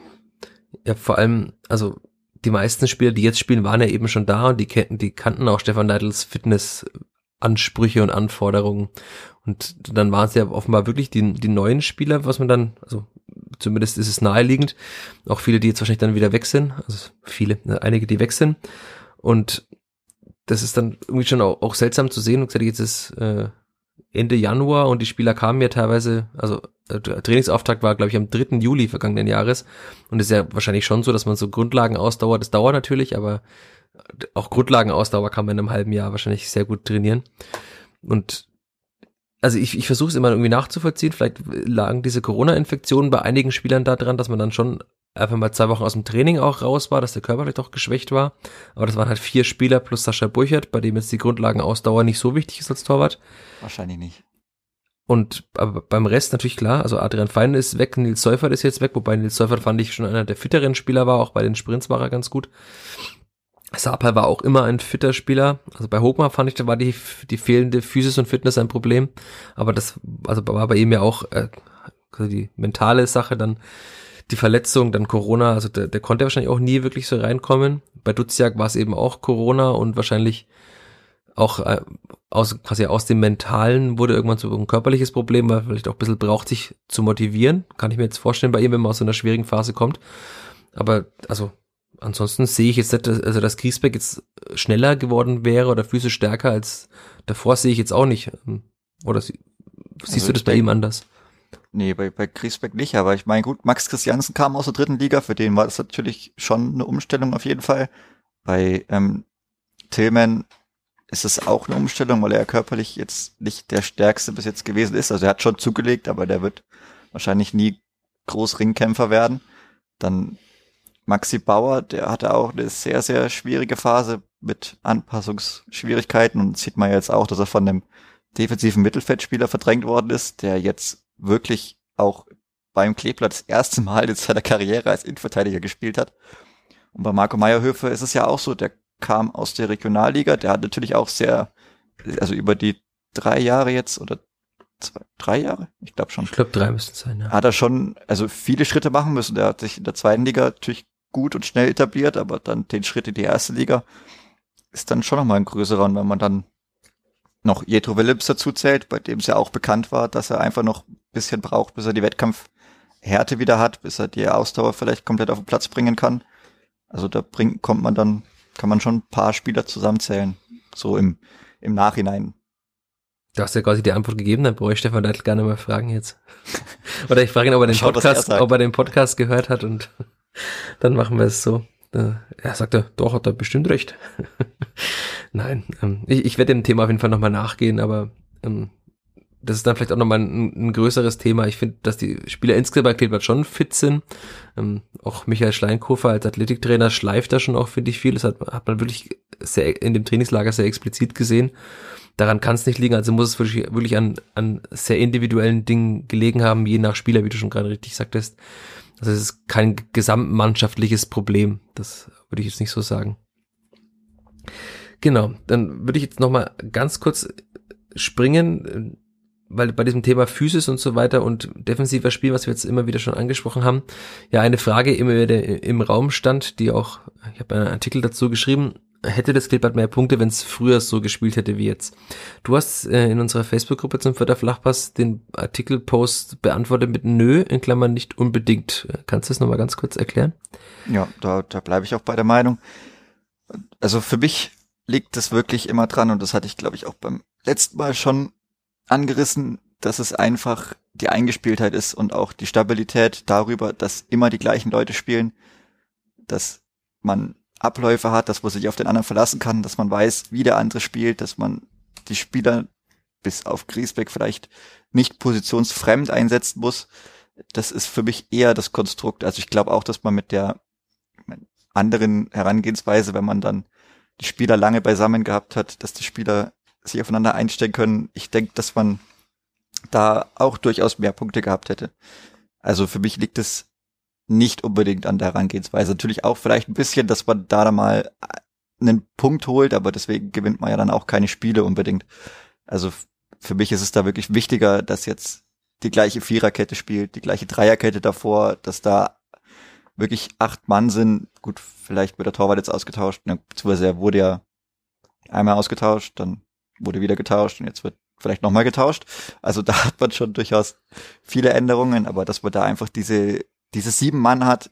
Ja, vor allem, also die meisten Spieler, die jetzt spielen, waren ja eben schon da und die, die kannten auch Stefan Neidls Fitnessansprüche und Anforderungen. Und dann waren es ja offenbar wirklich die, die neuen Spieler, was man dann, also zumindest ist es naheliegend, auch viele, die jetzt wahrscheinlich dann wieder weg sind, also viele, ne, einige, die weg sind. Und das ist dann irgendwie schon auch, auch seltsam zu sehen. Und gesagt, jetzt ist äh, Ende Januar und die Spieler kamen ja teilweise, also äh, Trainingsauftakt war, glaube ich, am 3. Juli vergangenen Jahres. Und es ist ja wahrscheinlich schon so, dass man so Grundlagenausdauer, das dauert natürlich, aber auch Grundlagenausdauer kann man in einem halben Jahr wahrscheinlich sehr gut trainieren. Und also ich, ich versuche es immer irgendwie nachzuvollziehen. Vielleicht lagen diese Corona-Infektionen bei einigen Spielern da dran, dass man dann schon einfach mal zwei Wochen aus dem Training auch raus war, dass der Körper vielleicht auch geschwächt war. Aber das waren halt vier Spieler plus Sascha Burchert, bei dem jetzt die Grundlagenausdauer nicht so wichtig ist als Torwart. Wahrscheinlich nicht. Und aber beim Rest natürlich klar, also Adrian Fein ist weg, Nils Seufert ist jetzt weg, wobei Nils Seufert fand ich schon einer der fitteren Spieler war, auch bei den Sprints war er ganz gut. Sapal war auch immer ein fitter Spieler. Also bei Hochmar fand ich, da war die, die fehlende Physis und Fitness ein Problem. Aber das, also war bei ihm ja auch äh, die mentale Sache, dann die Verletzung, dann Corona, also der, der konnte wahrscheinlich auch nie wirklich so reinkommen. Bei Duziak war es eben auch Corona und wahrscheinlich auch äh, aus, quasi aus dem Mentalen wurde irgendwann so ein körperliches Problem, weil vielleicht auch ein bisschen braucht, sich zu motivieren. Kann ich mir jetzt vorstellen bei ihm, wenn man aus so einer schwierigen Phase kommt. Aber also ansonsten sehe ich jetzt nicht, also dass Griesbeck jetzt schneller geworden wäre oder physisch stärker als davor sehe ich jetzt auch nicht. Oder sie, siehst also du das bei ihm anders? Nee, bei, bei Griesbeck nicht, aber ich meine, gut, Max Christiansen kam aus der dritten Liga, für den war das natürlich schon eine Umstellung auf jeden Fall. Bei ähm, Tillman ist es auch eine Umstellung, weil er körperlich jetzt nicht der stärkste bis jetzt gewesen ist. Also er hat schon zugelegt, aber der wird wahrscheinlich nie groß Ringkämpfer werden. Dann Maxi Bauer, der hatte auch eine sehr, sehr schwierige Phase mit Anpassungsschwierigkeiten und sieht man jetzt auch, dass er von einem defensiven Mittelfeldspieler verdrängt worden ist, der jetzt wirklich auch beim Kleeblatt das erste Mal in seiner Karriere als Innenverteidiger gespielt hat. Und bei Marco Meyerhöfe ist es ja auch so, der kam aus der Regionalliga, der hat natürlich auch sehr, also über die drei Jahre jetzt oder zwei, drei Jahre? Ich glaube schon. Ich glaube, drei müssten sein, ja. Hat er schon, also viele Schritte machen müssen. Der hat sich in der zweiten Liga natürlich gut und schnell etabliert, aber dann den Schritt in die erste Liga ist dann schon nochmal ein größerer. Und wenn man dann noch Jetro Willems dazu zählt, bei dem es ja auch bekannt war, dass er einfach noch ein bisschen braucht, bis er die Wettkampfhärte wieder hat, bis er die Ausdauer vielleicht komplett auf den Platz bringen kann. Also da bringt, kommt man dann, kann man schon ein paar Spieler zusammenzählen. So im, im Nachhinein. Du hast ja quasi die Antwort gegeben, dann brauche ich Stefan Leitl gerne mal fragen jetzt. Oder ich frage ihn, ob er den Podcast, ob er den Podcast gehört hat und dann machen wir es so. Er sagte, doch, hat er bestimmt recht. Nein, ähm, ich, ich werde dem Thema auf jeden Fall nochmal nachgehen, aber ähm, das ist dann vielleicht auch nochmal ein, ein größeres Thema. Ich finde, dass die Spieler insgesamt bei Kleeblatt schon fit sind. Ähm, auch Michael Schleinkofer als Athletiktrainer schleift da schon auch, finde ich, viel. Das hat, hat man wirklich sehr in dem Trainingslager sehr explizit gesehen. Daran kann es nicht liegen, also muss es wirklich, wirklich an, an sehr individuellen Dingen gelegen haben, je nach Spieler, wie du schon gerade richtig sagtest. Also es ist kein gesamtmannschaftliches Problem. Das würde ich jetzt nicht so sagen. Genau, dann würde ich jetzt nochmal ganz kurz springen, weil bei diesem Thema Physis und so weiter und defensiver Spiel, was wir jetzt immer wieder schon angesprochen haben, ja eine Frage immer wieder im Raum stand, die auch, ich habe einen Artikel dazu geschrieben, hätte das Kleeblatt mehr Punkte, wenn es früher so gespielt hätte wie jetzt. Du hast äh, in unserer Facebook-Gruppe zum Vierter Flachpass den Artikelpost beantwortet mit Nö, in Klammern nicht unbedingt. Kannst du das nochmal ganz kurz erklären? Ja, da, da bleibe ich auch bei der Meinung. Also für mich liegt es wirklich immer dran und das hatte ich, glaube ich, auch beim letzten Mal schon angerissen, dass es einfach die Eingespieltheit ist und auch die Stabilität darüber, dass immer die gleichen Leute spielen, dass man Abläufe hat, dass man sich auf den anderen verlassen kann, dass man weiß, wie der andere spielt, dass man die Spieler bis auf Griesbeck vielleicht nicht positionsfremd einsetzen muss. Das ist für mich eher das Konstrukt. Also ich glaube auch, dass man mit der anderen Herangehensweise, wenn man dann die Spieler lange beisammen gehabt hat, dass die Spieler sich aufeinander einstellen können. Ich denke, dass man da auch durchaus mehr Punkte gehabt hätte. Also für mich liegt es nicht unbedingt an der Herangehensweise. Natürlich auch vielleicht ein bisschen, dass man da mal einen Punkt holt, aber deswegen gewinnt man ja dann auch keine Spiele unbedingt. Also für mich ist es da wirklich wichtiger, dass jetzt die gleiche Viererkette spielt, die gleiche Dreierkette davor, dass da wirklich acht Mann sind. Gut, vielleicht wird der Torwart jetzt ausgetauscht, beziehungsweise er wurde ja einmal ausgetauscht, dann wurde wieder getauscht und jetzt wird vielleicht nochmal getauscht. Also da hat man schon durchaus viele Änderungen, aber dass man da einfach diese diese sieben Mann hat,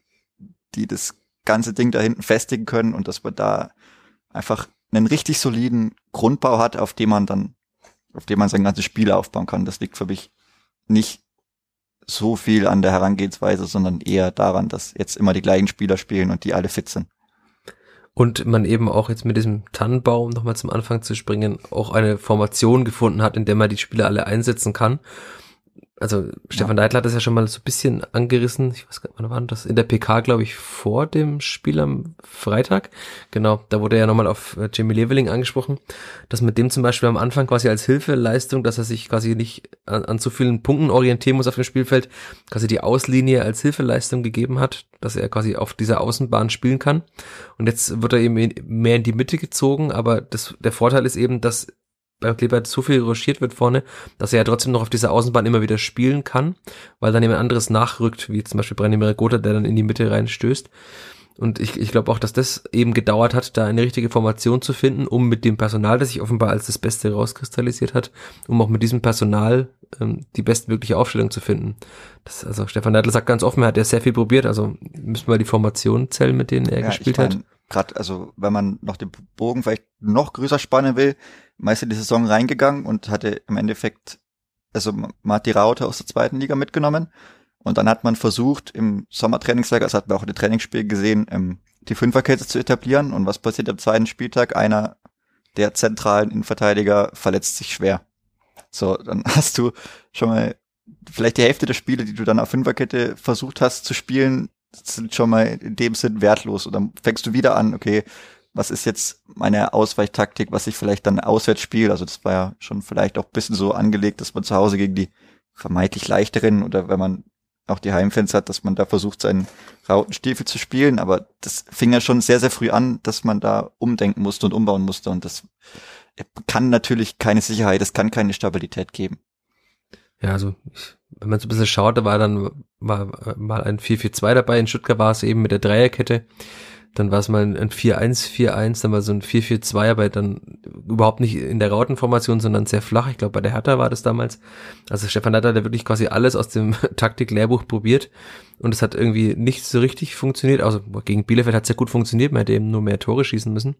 die das ganze Ding da hinten festigen können und dass man da einfach einen richtig soliden Grundbau hat, auf dem man dann, auf dem man sein ganzes Spiel aufbauen kann. Das liegt für mich nicht so viel an der Herangehensweise, sondern eher daran, dass jetzt immer die gleichen Spieler spielen und die alle fit sind. Und man eben auch jetzt mit diesem Tannenbaum nochmal zum Anfang zu springen, auch eine Formation gefunden hat, in der man die Spieler alle einsetzen kann also Stefan ja. Neidl hat das ja schon mal so ein bisschen angerissen, ich weiß gar nicht, wann war das? In der PK, glaube ich, vor dem Spiel am Freitag. Genau, da wurde ja nochmal auf äh, Jamie Leveling angesprochen, dass mit dem zum Beispiel am Anfang quasi als Hilfeleistung, dass er sich quasi nicht an, an zu vielen Punkten orientieren muss auf dem Spielfeld, quasi die Auslinie als Hilfeleistung gegeben hat, dass er quasi auf dieser Außenbahn spielen kann. Und jetzt wird er eben mehr in die Mitte gezogen, aber das, der Vorteil ist eben, dass bei Kleber so viel ruschiert wird vorne, dass er ja trotzdem noch auf dieser Außenbahn immer wieder spielen kann, weil dann jemand anderes nachrückt, wie zum Beispiel Branimir Gotha, der dann in die Mitte reinstößt. Und ich, ich glaube auch, dass das eben gedauert hat, da eine richtige Formation zu finden, um mit dem Personal, das sich offenbar als das Beste rauskristallisiert hat, um auch mit diesem Personal ähm, die bestmögliche Aufstellung zu finden. Das, also Stefan Neidl sagt ganz offen, er hat ja sehr viel probiert, also müssen wir die Formationen zählen, mit denen er ja, gespielt ich mein, hat. Gerade, also wenn man noch den Bogen vielleicht noch größer spannen will, meist in die Saison reingegangen und hatte im Endeffekt, also man hat die Raute aus der zweiten Liga mitgenommen und dann hat man versucht, im Sommertrainingslager, das hat man auch in den Trainingsspielen gesehen, ähm, die Fünferkette zu etablieren. Und was passiert am zweiten Spieltag? Einer der zentralen Innenverteidiger verletzt sich schwer. So, dann hast du schon mal vielleicht die Hälfte der Spiele, die du dann auf Fünferkette versucht hast zu spielen, sind schon mal in dem Sinn wertlos. Und dann fängst du wieder an, okay, was ist jetzt meine Ausweichtaktik, was ich vielleicht dann auswärts spiele. Also das war ja schon vielleicht auch bisschen so angelegt, dass man zu Hause gegen die vermeintlich leichteren oder wenn man auch die Heimfans hat, dass man da versucht, seinen Rautenstiefel zu spielen. Aber das fing ja schon sehr, sehr früh an, dass man da umdenken musste und umbauen musste. Und das kann natürlich keine Sicherheit, das kann keine Stabilität geben. Ja, also ich, wenn man so ein bisschen schaut, da war dann war mal ein 4-4-2 dabei. In Stuttgart war es eben mit der Dreierkette. Dann war es mal ein 4-1-4-1, dann war so ein 4-4-2, aber dann überhaupt nicht in der Rautenformation, sondern sehr flach. Ich glaube, bei der Hertha war das damals. Also Stefan Hertha, der wirklich quasi alles aus dem Taktik-Lehrbuch probiert und es hat irgendwie nicht so richtig funktioniert. Also gegen Bielefeld hat es ja gut funktioniert, man hätte eben nur mehr Tore schießen müssen.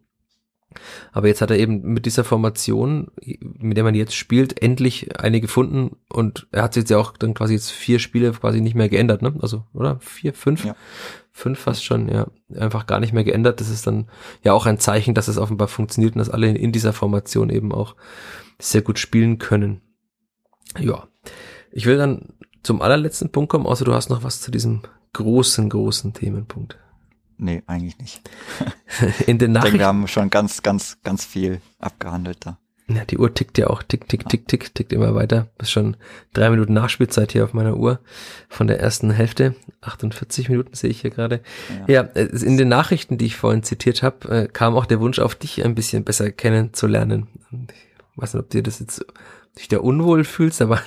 Aber jetzt hat er eben mit dieser Formation, mit der man jetzt spielt, endlich eine gefunden und er hat jetzt ja auch dann quasi jetzt vier Spiele quasi nicht mehr geändert, ne? Also, oder? Vier, fünf? Ja. Fünf fast schon, ja. Einfach gar nicht mehr geändert. Das ist dann ja auch ein Zeichen, dass es offenbar funktioniert und dass alle in dieser Formation eben auch sehr gut spielen können. Ja. Ich will dann zum allerletzten Punkt kommen, außer du hast noch was zu diesem großen, großen Themenpunkt. Nee, eigentlich nicht. In den Nachrichten. Ich denke, wir haben schon ganz, ganz, ganz viel abgehandelt da. Ja, die Uhr tickt ja auch, tick, tick, tick, tick, tickt immer weiter. Bis schon drei Minuten Nachspielzeit hier auf meiner Uhr von der ersten Hälfte. 48 Minuten sehe ich hier gerade. Ja. ja, in den Nachrichten, die ich vorhin zitiert habe, äh, kam auch der Wunsch auf dich ein bisschen besser kennenzulernen. Ich weiß nicht, ob dir das jetzt dich da unwohl fühlst, aber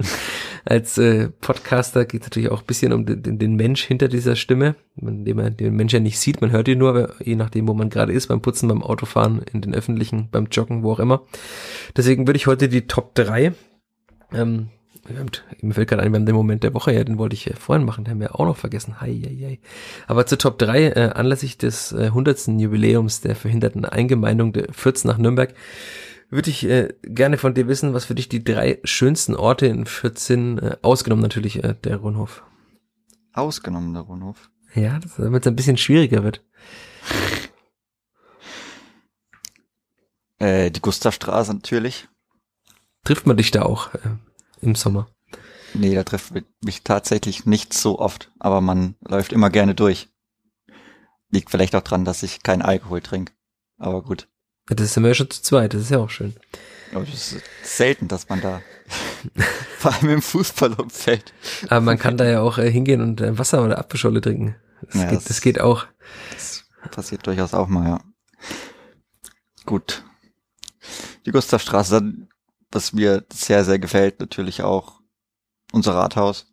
als äh, Podcaster geht es natürlich auch ein bisschen um den, den Mensch hinter dieser Stimme, den man den Mensch ja nicht sieht, man hört ihn nur, je nachdem, wo man gerade ist, beim Putzen, beim Autofahren, in den Öffentlichen, beim Joggen, wo auch immer. Deswegen würde ich heute die Top 3 ähm, mir fällt gerade ein, wir haben den Moment der Woche, ja, den wollte ich äh, vorhin machen, den haben wir auch noch vergessen. Hei, hei, hei. Aber zur Top 3, äh, anlässlich des äh, 100. Jubiläums der verhinderten Eingemeindung der Fürth nach Nürnberg, würde ich äh, gerne von dir wissen, was für dich die drei schönsten Orte in 14, äh, ausgenommen natürlich äh, der Rundhof. Ausgenommen der Rundhof? Ja, damit es ein bisschen schwieriger wird. Äh, die Gustavstraße natürlich. Trifft man dich da auch äh, im Sommer? Nee, da trifft mich tatsächlich nicht so oft, aber man läuft immer gerne durch. Liegt vielleicht auch dran, dass ich keinen Alkohol trinke. Aber gut. Ja, das sind wir ja schon zu zweit, das ist ja auch schön. Aber das ist selten, dass man da, vor allem im Fußballumfeld. Aber man kann da ja auch äh, hingehen und äh, Wasser oder Apfelscholle trinken. Das, ja, geht, das, das geht auch. Das passiert durchaus auch mal, ja. Gut. Die Gustavstraße, was mir sehr, sehr gefällt, natürlich auch unser Rathaus.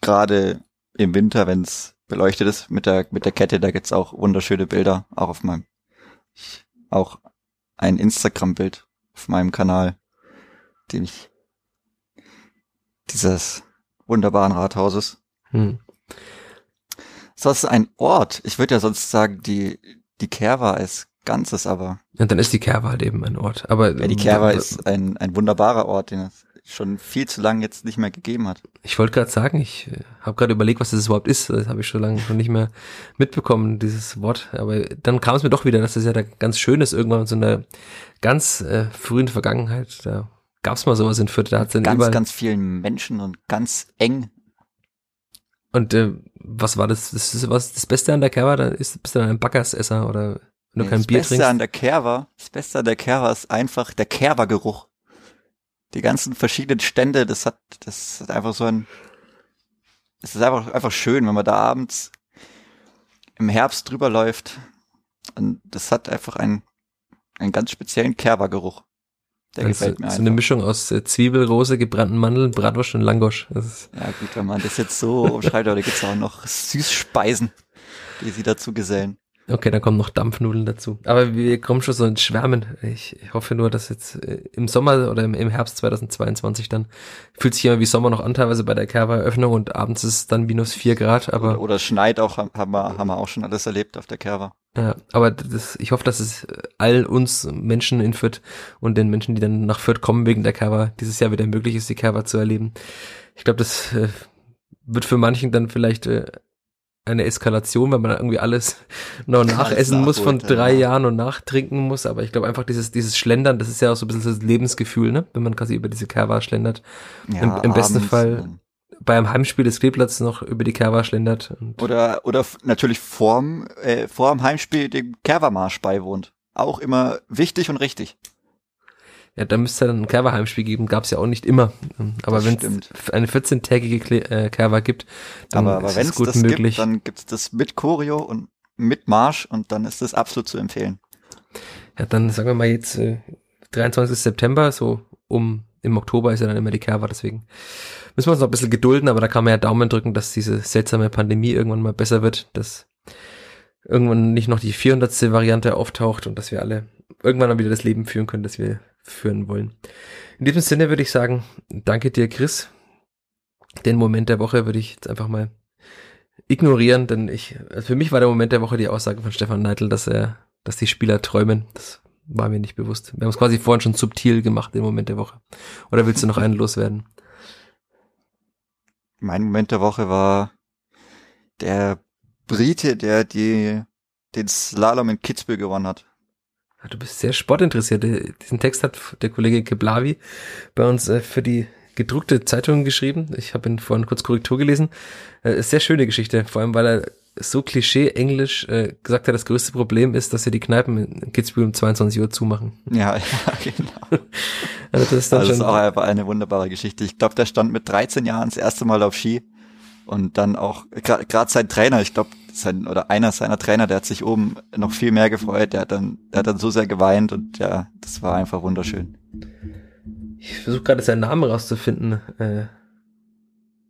Gerade im Winter, wenn es beleuchtet ist mit der, mit der Kette, da gibt's auch wunderschöne Bilder, auch auf meinem auch ein Instagram-Bild auf meinem Kanal, dem ich dieses wunderbaren Rathauses. Hm. Das ist ein Ort. Ich würde ja sonst sagen, die, die Kerwa als Ganzes, aber. Ja, dann ist die Kerwa halt eben ein Ort. Aber ja, die Kerwa ist ein, ein wunderbarer Ort, den es schon viel zu lange jetzt nicht mehr gegeben hat. Ich wollte gerade sagen, ich äh, habe gerade überlegt, was das überhaupt ist. Das habe ich schon lange schon nicht mehr mitbekommen, dieses Wort. Aber dann kam es mir doch wieder, dass das ja da ganz schön ist, irgendwann in so einer ganz äh, frühen Vergangenheit. Da gab es mal sowas in Fürth. Da hat dann ganz, überall ganz vielen Menschen und ganz eng. Und äh, was war das? Das ist was das Beste an der Kerwa? Da ist bist du dann ein Backersesser oder wenn du nee, kein Bier trinkst? Das Beste an der Kerwa, das Beste an der Kerwa ist einfach der Kerwa-Geruch die ganzen verschiedenen Stände, das hat, das hat einfach so ein, es ist einfach, einfach schön, wenn man da abends im Herbst drüber läuft. Und das hat einfach einen, einen ganz speziellen Kerbergeruch. Der also gefällt mir So eine Mischung aus äh, Zwiebel, Rose, gebrannten Mandeln, Bratwurst und Langosch. ja gut, wenn man das jetzt so umschreibt, aber da gibt's auch noch Süßspeisen. die sie dazu gesellen. Okay, dann kommen noch Dampfnudeln dazu. Aber wir kommen schon so ins Schwärmen. Ich, ich hoffe nur, dass jetzt äh, im Sommer oder im, im, Herbst 2022 dann fühlt sich immer wie Sommer noch an, teilweise bei der Kerber-Eröffnung und abends ist es dann minus vier Grad. Aber oder, oder schneit auch, haben wir, haben wir auch schon alles erlebt auf der Kerber. Ja, aber das, ich hoffe, dass es all uns Menschen in Fürth und den Menschen, die dann nach Fürth kommen wegen der Kerber, dieses Jahr wieder möglich ist, die Kerber zu erleben. Ich glaube, das äh, wird für manchen dann vielleicht äh, eine Eskalation, weil man dann irgendwie alles noch nachessen muss von drei ja. Jahren und nachtrinken muss. Aber ich glaube einfach dieses, dieses Schlendern, das ist ja auch so ein bisschen das Lebensgefühl, ne? Wenn man quasi über diese Kerwa schlendert. Ja, Im, Im besten Fall bei einem Heimspiel des Kleeblatts noch über die Kerwa schlendert. oder, oder natürlich vorm, äh, vorm Heimspiel dem Kerwa-Marsch beiwohnt. Auch immer wichtig und richtig. Ja, da müsste es dann ein Kerwa-Heimspiel geben, gab es ja auch nicht immer. Aber wenn es eine 14-tägige äh, Kerwa gibt, dann aber, aber ist es gut das möglich. Gibt, dann gibt's das mit Choreo und mit Marsch und dann ist das absolut zu empfehlen. Ja, dann sagen wir mal jetzt äh, 23. September, so um im Oktober ist ja dann immer die Kerwa, deswegen müssen wir uns noch ein bisschen gedulden, aber da kann man ja Daumen drücken, dass diese seltsame Pandemie irgendwann mal besser wird, dass irgendwann nicht noch die 400. Variante auftaucht und dass wir alle irgendwann mal wieder das Leben führen können, das wir führen wollen. In diesem Sinne würde ich sagen, danke dir, Chris. Den Moment der Woche würde ich jetzt einfach mal ignorieren, denn ich, also für mich war der Moment der Woche die Aussage von Stefan Neidl, dass er, dass die Spieler träumen. Das war mir nicht bewusst. Wir haben es quasi vorhin schon subtil gemacht, den Moment der Woche. Oder willst du noch einen loswerden? Mein Moment der Woche war der Brite, der die, den Slalom in Kitzbühel gewonnen hat. Du bist sehr sportinteressiert. Diesen Text hat der Kollege Keblavi bei uns äh, für die gedruckte Zeitung geschrieben. Ich habe ihn vorhin kurz Korrektur gelesen. Äh, sehr schöne Geschichte, vor allem weil er so klischee englisch äh, gesagt hat, das größte Problem ist, dass wir die Kneipen in Kitzbühel um 22 Uhr zumachen. Ja, ja, genau. also das ist, dann also das ist auch einfach eine wunderbare Geschichte. Ich glaube, der stand mit 13 Jahren das erste Mal auf Ski und dann auch gerade sein Trainer, ich glaube, sein oder einer seiner Trainer, der hat sich oben noch viel mehr gefreut, der hat dann, der hat dann so sehr geweint und ja, das war einfach wunderschön. Ich versuche gerade seinen Namen rauszufinden. Äh,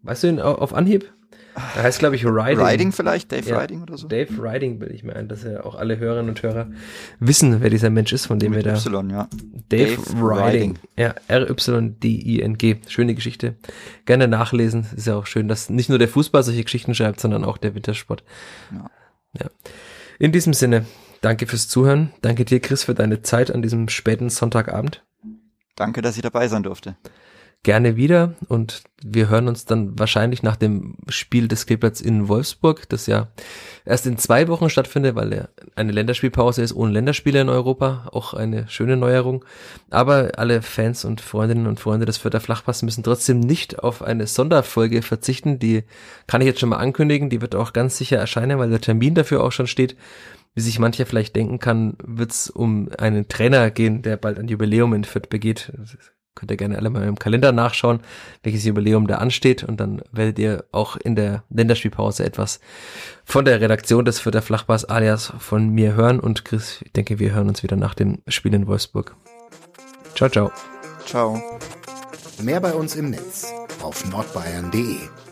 weißt du ihn auf Anhieb? Er heißt, glaube ich, Riding. Riding vielleicht? Dave ja, Riding oder so? Dave Riding bilde ich mir ein, dass ja auch alle Hörerinnen und Hörer wissen, wer dieser Mensch ist, von dem Mit wir da. Y, ja. Dave, Dave Riding. Riding. Ja, R-Y-D-I-N-G. Schöne Geschichte. Gerne nachlesen. Ist ja auch schön, dass nicht nur der Fußball solche Geschichten schreibt, sondern auch der Wintersport. Ja. ja. In diesem Sinne, danke fürs Zuhören. Danke dir, Chris, für deine Zeit an diesem späten Sonntagabend. Danke, dass ich dabei sein durfte gerne wieder und wir hören uns dann wahrscheinlich nach dem Spiel des Kleeblatts in Wolfsburg, das ja erst in zwei Wochen stattfindet, weil eine Länderspielpause ist, ohne Länderspiele in Europa, auch eine schöne Neuerung. Aber alle Fans und Freundinnen und Freunde des Vierter Flachpass müssen trotzdem nicht auf eine Sonderfolge verzichten, die kann ich jetzt schon mal ankündigen, die wird auch ganz sicher erscheinen, weil der Termin dafür auch schon steht. Wie sich mancher vielleicht denken kann, wird es um einen Trainer gehen, der bald ein Jubiläum in Fürth begeht Könnt ihr gerne alle mal im Kalender nachschauen, welches Jubiläum da ansteht. Und dann werdet ihr auch in der Länderspielpause etwas von der Redaktion des Vierter Flachbars alias von mir hören. Und Chris, ich denke, wir hören uns wieder nach dem Spiel in Wolfsburg. Ciao, ciao. Ciao. Mehr bei uns im Netz auf nordbayern.de